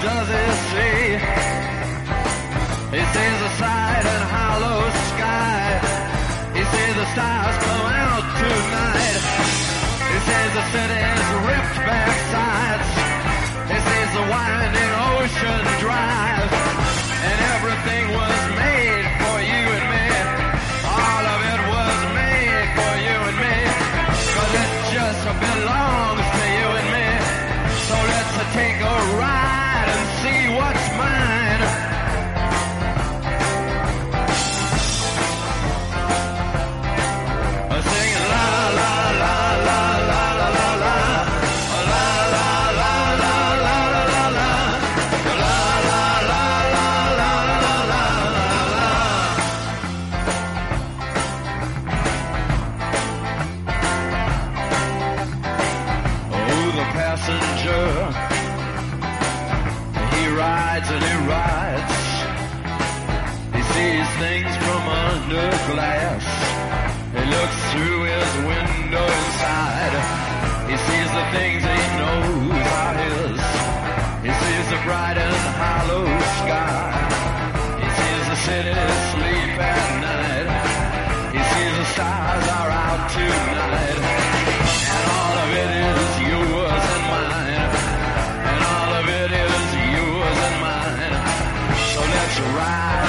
does he see? He sees the side and hollow sky. He sees the stars go out tonight. He sees the city's ripped back sides. He sees the winding ocean drive. Hollow sky. He sees the city sleep at night. He sees the stars are out tonight. And all of it is yours and mine. And all of it is yours and mine. So let's ride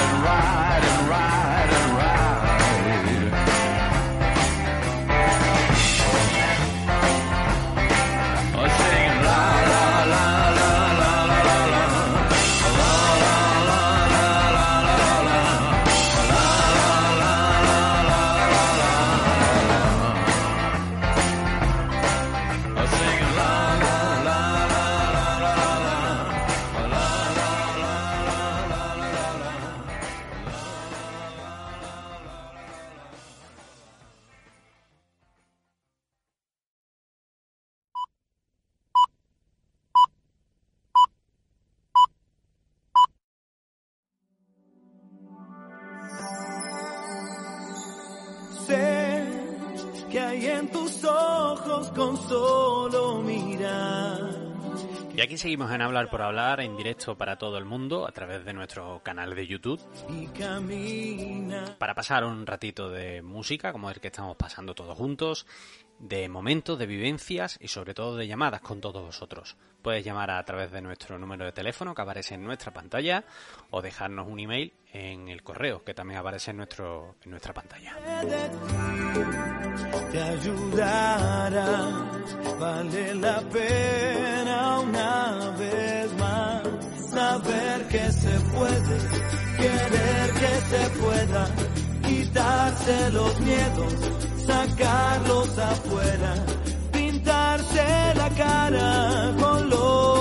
aquí seguimos en Hablar por Hablar, en directo para todo el mundo, a través de nuestro canal de YouTube, para pasar un ratito de música, como el que estamos pasando todos juntos, de momentos, de vivencias y sobre todo de llamadas con todos vosotros. Puedes llamar a través de nuestro número de teléfono que aparece en nuestra pantalla o dejarnos un email en el correo que también aparece en, nuestro, en nuestra pantalla. Vale la pena una vez más saber que se puede, querer que se pueda, quitarse los miedos, sacarlos afuera, pintarse la cara color esperanza,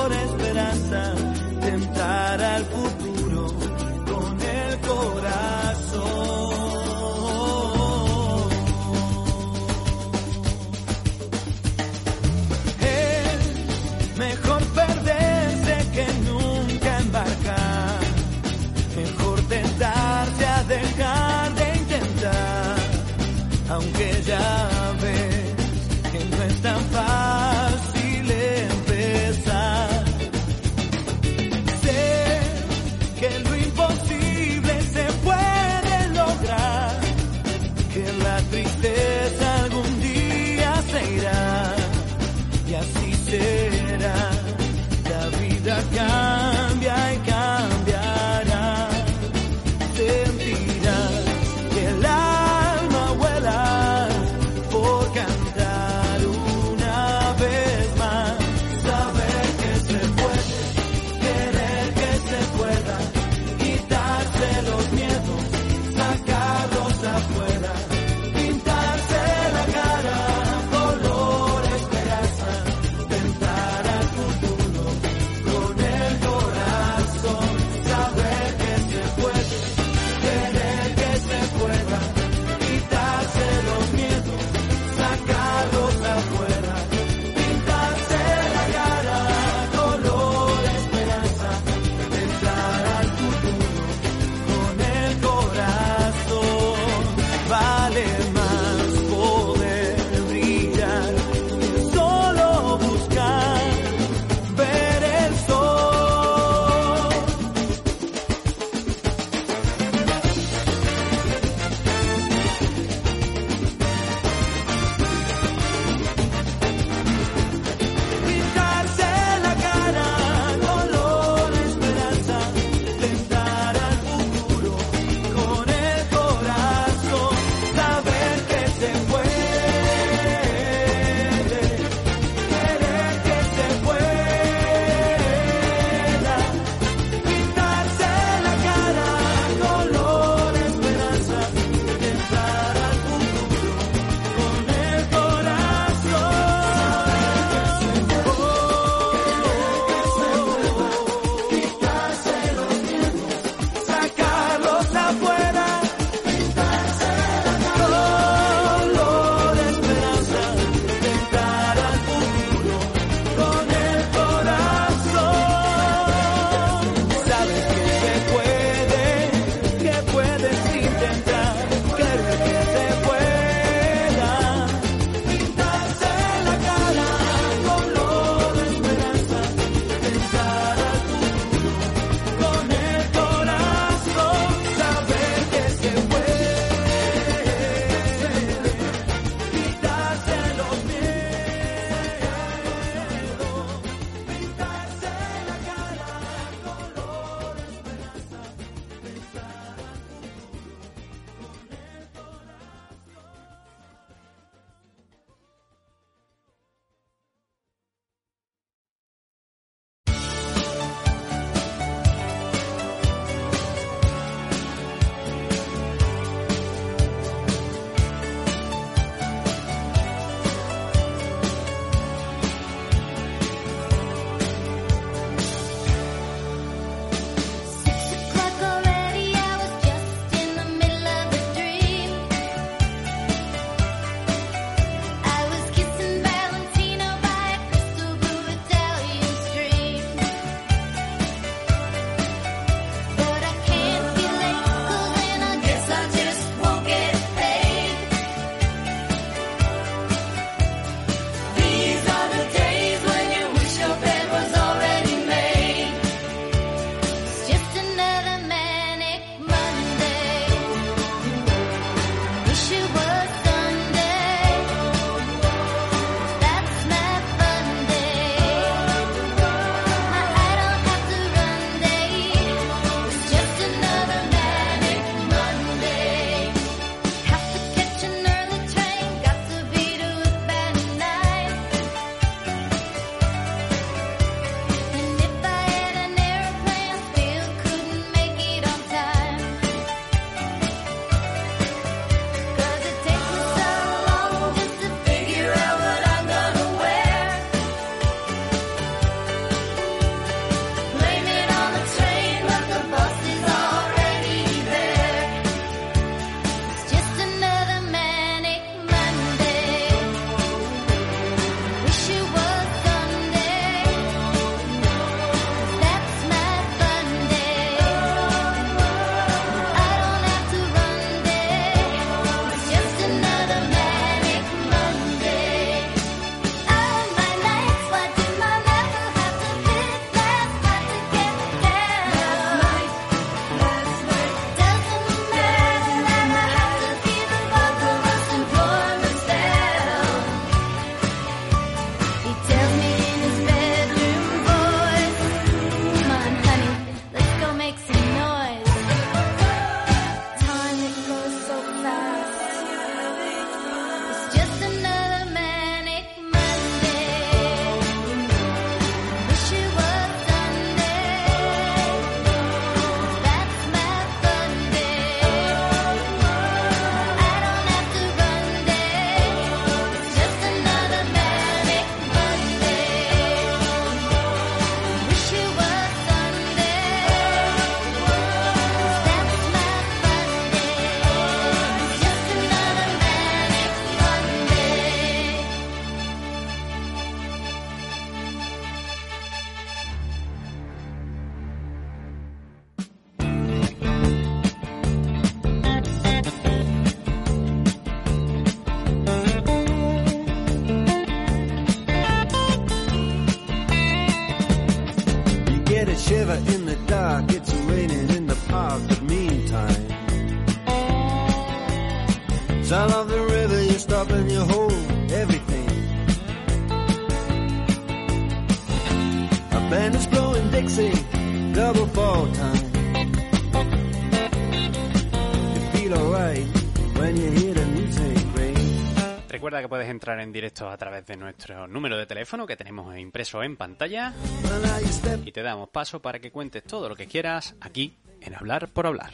Recuerda que puedes entrar en directo a través de nuestro número de teléfono que tenemos impreso en pantalla. Y te damos paso para que cuentes todo lo que quieras aquí en Hablar por Hablar.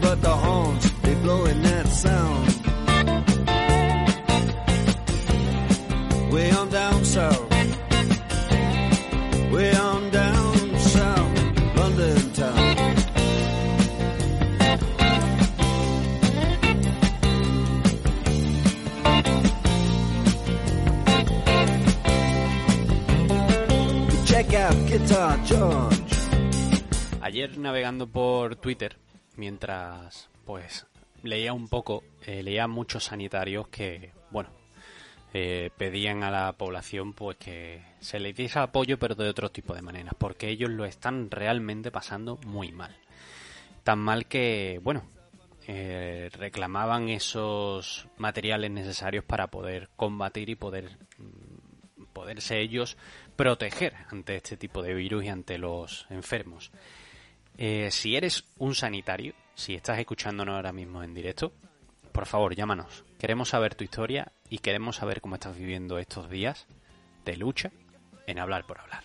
but the horns, blowing on down south. On down town. Ayer navegando por Twitter, mientras pues leía un poco, eh, leía muchos sanitarios que, bueno, eh, pedían a la población pues que se les diese apoyo pero de otro tipo de maneras, porque ellos lo están realmente pasando muy mal. Tan mal que, bueno, eh, reclamaban esos materiales necesarios para poder combatir y poder mm, poderse ellos proteger ante este tipo de virus y ante los enfermos. Si eres un sanitario, si estás escuchándonos ahora mismo en directo, por favor, llámanos. Queremos saber tu historia y queremos saber cómo estás viviendo estos días de lucha en hablar por hablar.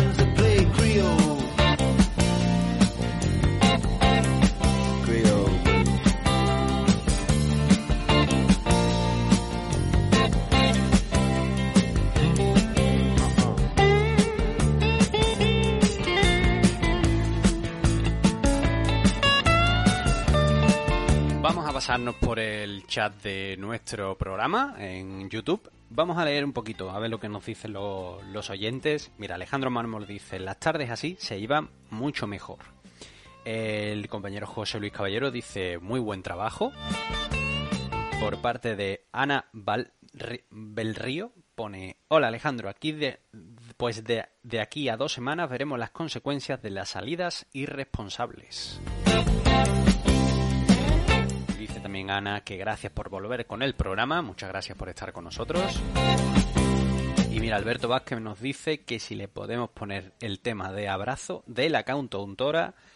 pasarnos por el chat de nuestro programa en YouTube. Vamos a leer un poquito, a ver lo que nos dicen lo- los oyentes. Mira, Alejandro Mármol dice, las tardes así se iban mucho mejor. El compañero José Luis Caballero dice, muy buen trabajo. Por parte de Ana Val- Belrío pone, hola Alejandro, aquí de, pues de, de aquí a dos semanas veremos las consecuencias de las salidas irresponsables. También Ana que gracias por volver con el programa, muchas gracias por estar con nosotros. Y mira, Alberto Vázquez nos dice que si le podemos poner el tema de abrazo de la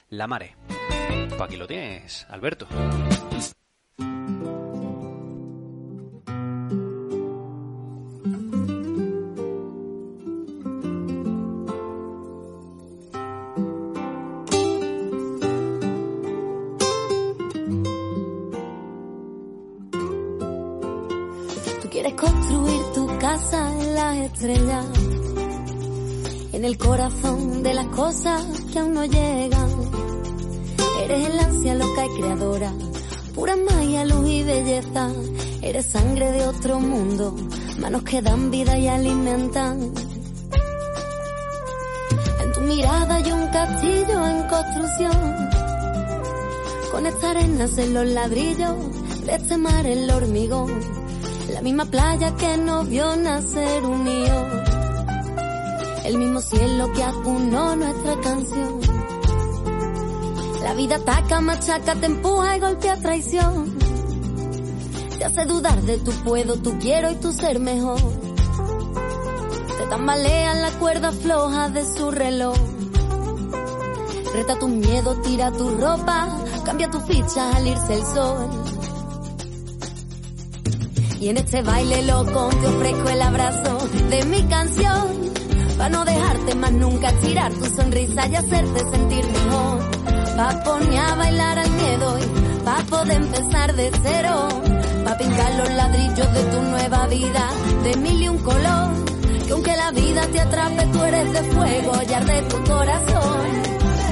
La Mare. Pues aquí lo tienes, Alberto. Estrellas, en el corazón de las cosas que aún no llegan. Eres el ansia loca y creadora, pura magia, luz y belleza. Eres sangre de otro mundo, manos que dan vida y alimentan. En tu mirada hay un castillo en construcción. Con esta arenas en los ladrillos de este mar el hormigón. La misma playa que nos vio nacer unió. El mismo cielo que acunó nuestra canción. La vida ataca, machaca, te empuja y golpea traición. Te hace dudar de tu puedo, tu quiero y tu ser mejor. Te tambalean las cuerdas flojas de su reloj. Reta tu miedo, tira tu ropa, cambia tu ficha al irse el sol. Y en este baile loco te ofrezco el abrazo de mi canción. Pa' no dejarte más nunca tirar tu sonrisa y hacerte sentir mejor. Pa' poner a bailar al miedo y pa' poder empezar de cero. Pa' pintar los ladrillos de tu nueva vida de mil y un color. Que aunque la vida te atrape, tú eres de fuego y arde tu corazón.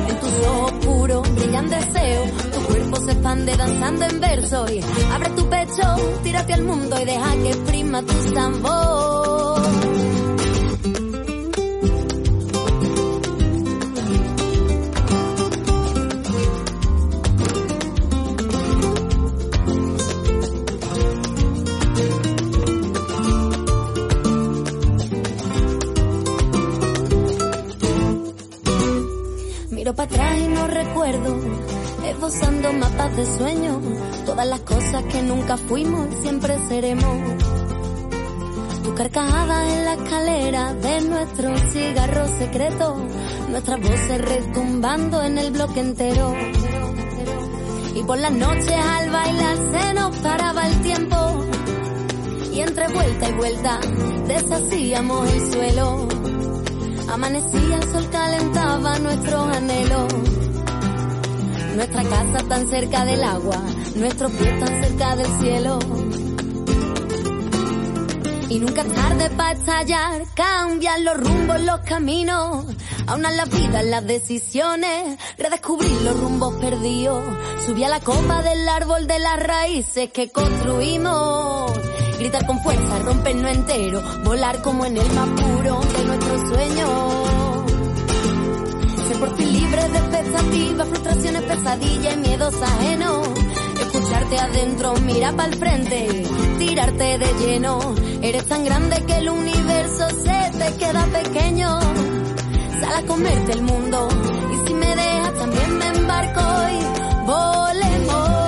En tus ojos puros brillan deseo, tu cuerpo se expande danzando en verso y abre tu pecho, tírate al mundo y deja que exprima tu tambor. Recuerdo, esbozando mapas de sueño, todas las cosas que nunca fuimos siempre seremos. Tu carcajada en la escalera de nuestro cigarro secreto, nuestras voces retumbando en el bloque entero. Y por las noches al bailar se nos paraba el tiempo, y entre vuelta y vuelta deshacíamos el suelo. Amanecía, el sol calentaba nuestros anhelos. Nuestra casa tan cerca del agua, nuestros pies tan cerca del cielo. Y nunca es tarde para estallar, cambian los rumbos, los caminos. Aunan la vida, las decisiones, redescubrir los rumbos perdidos. Subí a la copa del árbol de las raíces que construimos. Gritar con fuerza, rompernos entero, volar como en el más puro de nuestros sueños. Por fin libre de expectativas, frustraciones, pesadillas y miedos ajenos. Escucharte adentro, mira para el frente, tirarte de lleno. Eres tan grande que el universo se te queda pequeño. Sal a comerte el mundo y si me dejas también me embarco y volemos.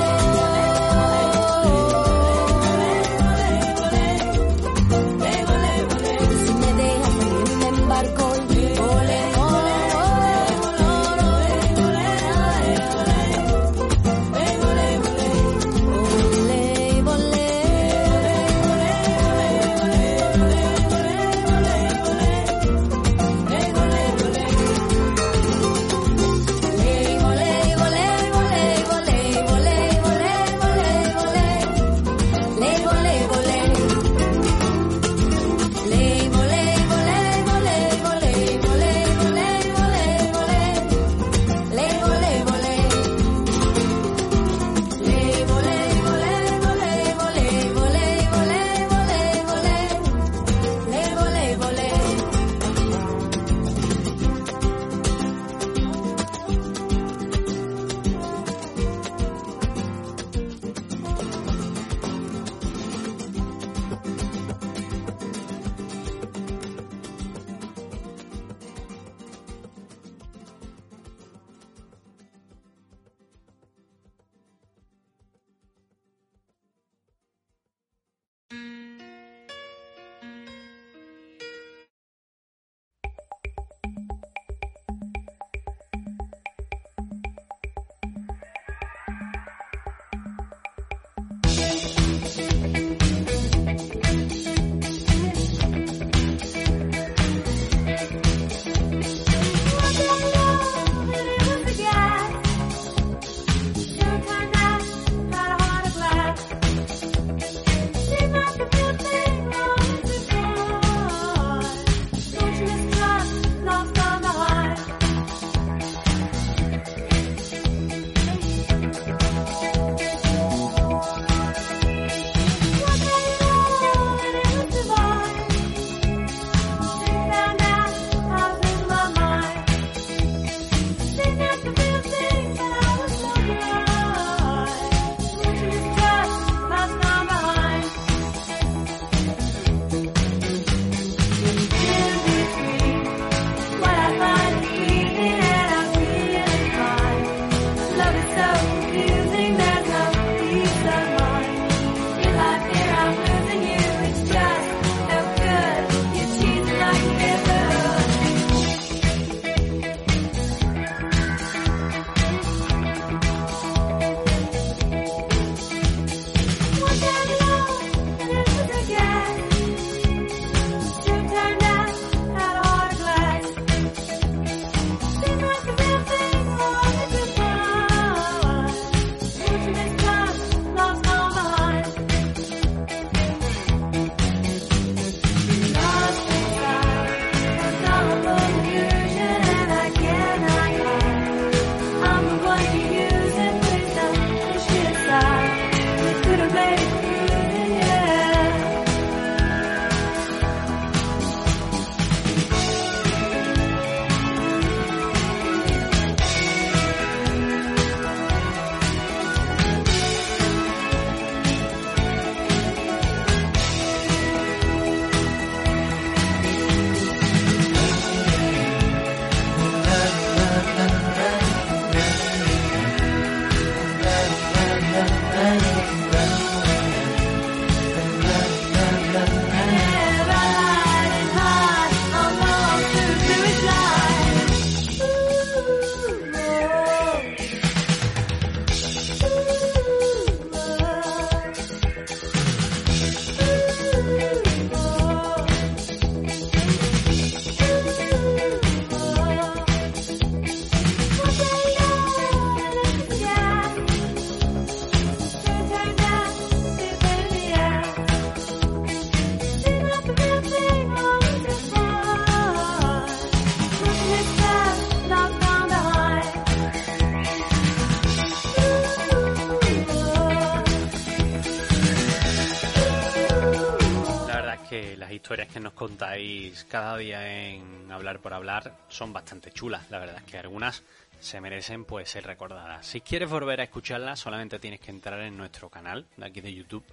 Historias que nos contáis cada día en Hablar por Hablar son bastante chulas. La verdad es que algunas se merecen pues ser recordadas. Si quieres volver a escucharlas, solamente tienes que entrar en nuestro canal de aquí de YouTube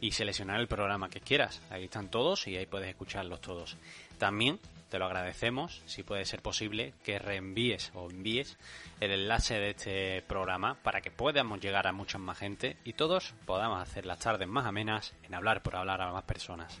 y seleccionar el programa que quieras. Ahí están todos y ahí puedes escucharlos todos. También te lo agradecemos, si puede ser posible, que reenvíes o envíes el enlace de este programa para que podamos llegar a mucha más gente y todos podamos hacer las tardes más amenas en hablar por hablar a más personas.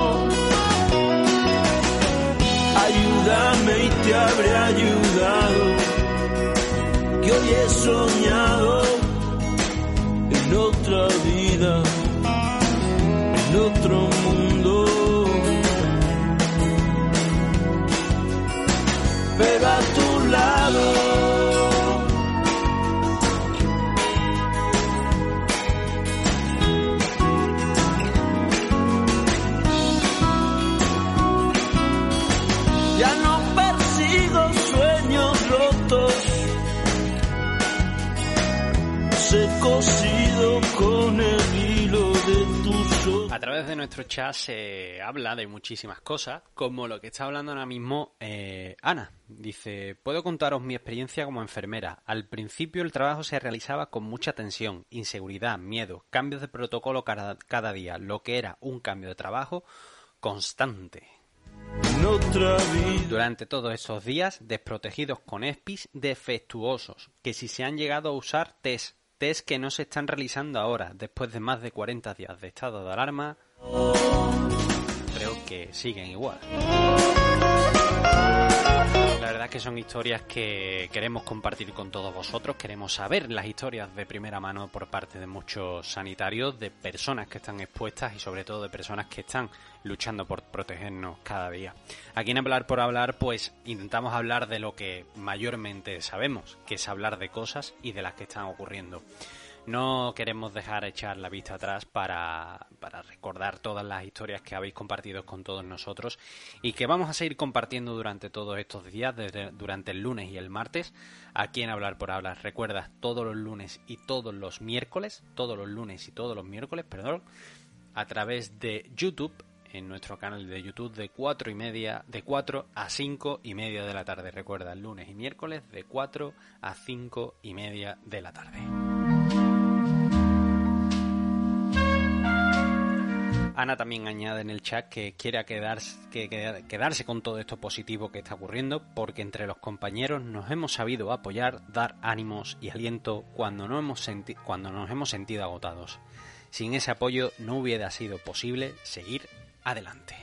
Ayúdame y te habré ayudado, que hoy he soñado en otra vida, en otro mundo. Pero a tu lado. Con el hilo de tus ojos. A través de nuestro chat se habla de muchísimas cosas, como lo que está hablando ahora mismo eh, Ana. Dice, puedo contaros mi experiencia como enfermera. Al principio el trabajo se realizaba con mucha tensión, inseguridad, miedo, cambios de protocolo cada, cada día, lo que era un cambio de trabajo constante. Durante todos estos días, desprotegidos con ESPIs defectuosos, que si se han llegado a usar test, test que no se están realizando ahora, después de más de 40 días de estado de alarma, creo que siguen igual. La verdad es que son historias que queremos compartir con todos vosotros, queremos saber las historias de primera mano por parte de muchos sanitarios, de personas que están expuestas y sobre todo de personas que están luchando por protegernos cada día. Aquí en Hablar por Hablar pues intentamos hablar de lo que mayormente sabemos, que es hablar de cosas y de las que están ocurriendo. No queremos dejar echar la vista atrás para, para recordar todas las historias que habéis compartido con todos nosotros y que vamos a seguir compartiendo durante todos estos días, durante el lunes y el martes, aquí en Hablar por Hablar. Recuerda, todos los lunes y todos los miércoles, todos los lunes y todos los miércoles, perdón, a través de YouTube, en nuestro canal de YouTube de cuatro y media, de 4 a 5 y media de la tarde. Recuerda, lunes y miércoles de 4 a 5 y media de la tarde. Ana también añade en el chat que quiere quedarse, que, que- quedarse con todo esto positivo que está ocurriendo porque entre los compañeros nos hemos sabido apoyar, dar ánimos y aliento cuando, no hemos cuando nos hemos sentido agotados. Sin ese apoyo no hubiera sido posible seguir adelante.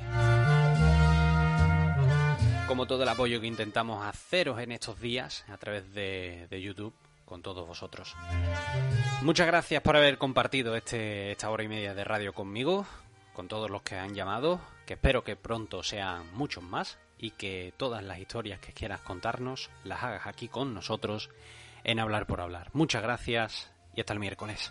Como todo el apoyo que intentamos haceros en estos días a través de, YouTube con todos vosotros. Muchas gracias por haber compartido este, esta hora y media de radio conmigo, con todos los que han llamado, que espero que pronto sean muchos más y que todas las historias que quieras contarnos las hagas aquí con nosotros en Hablar por Hablar. Muchas gracias y hasta el miércoles.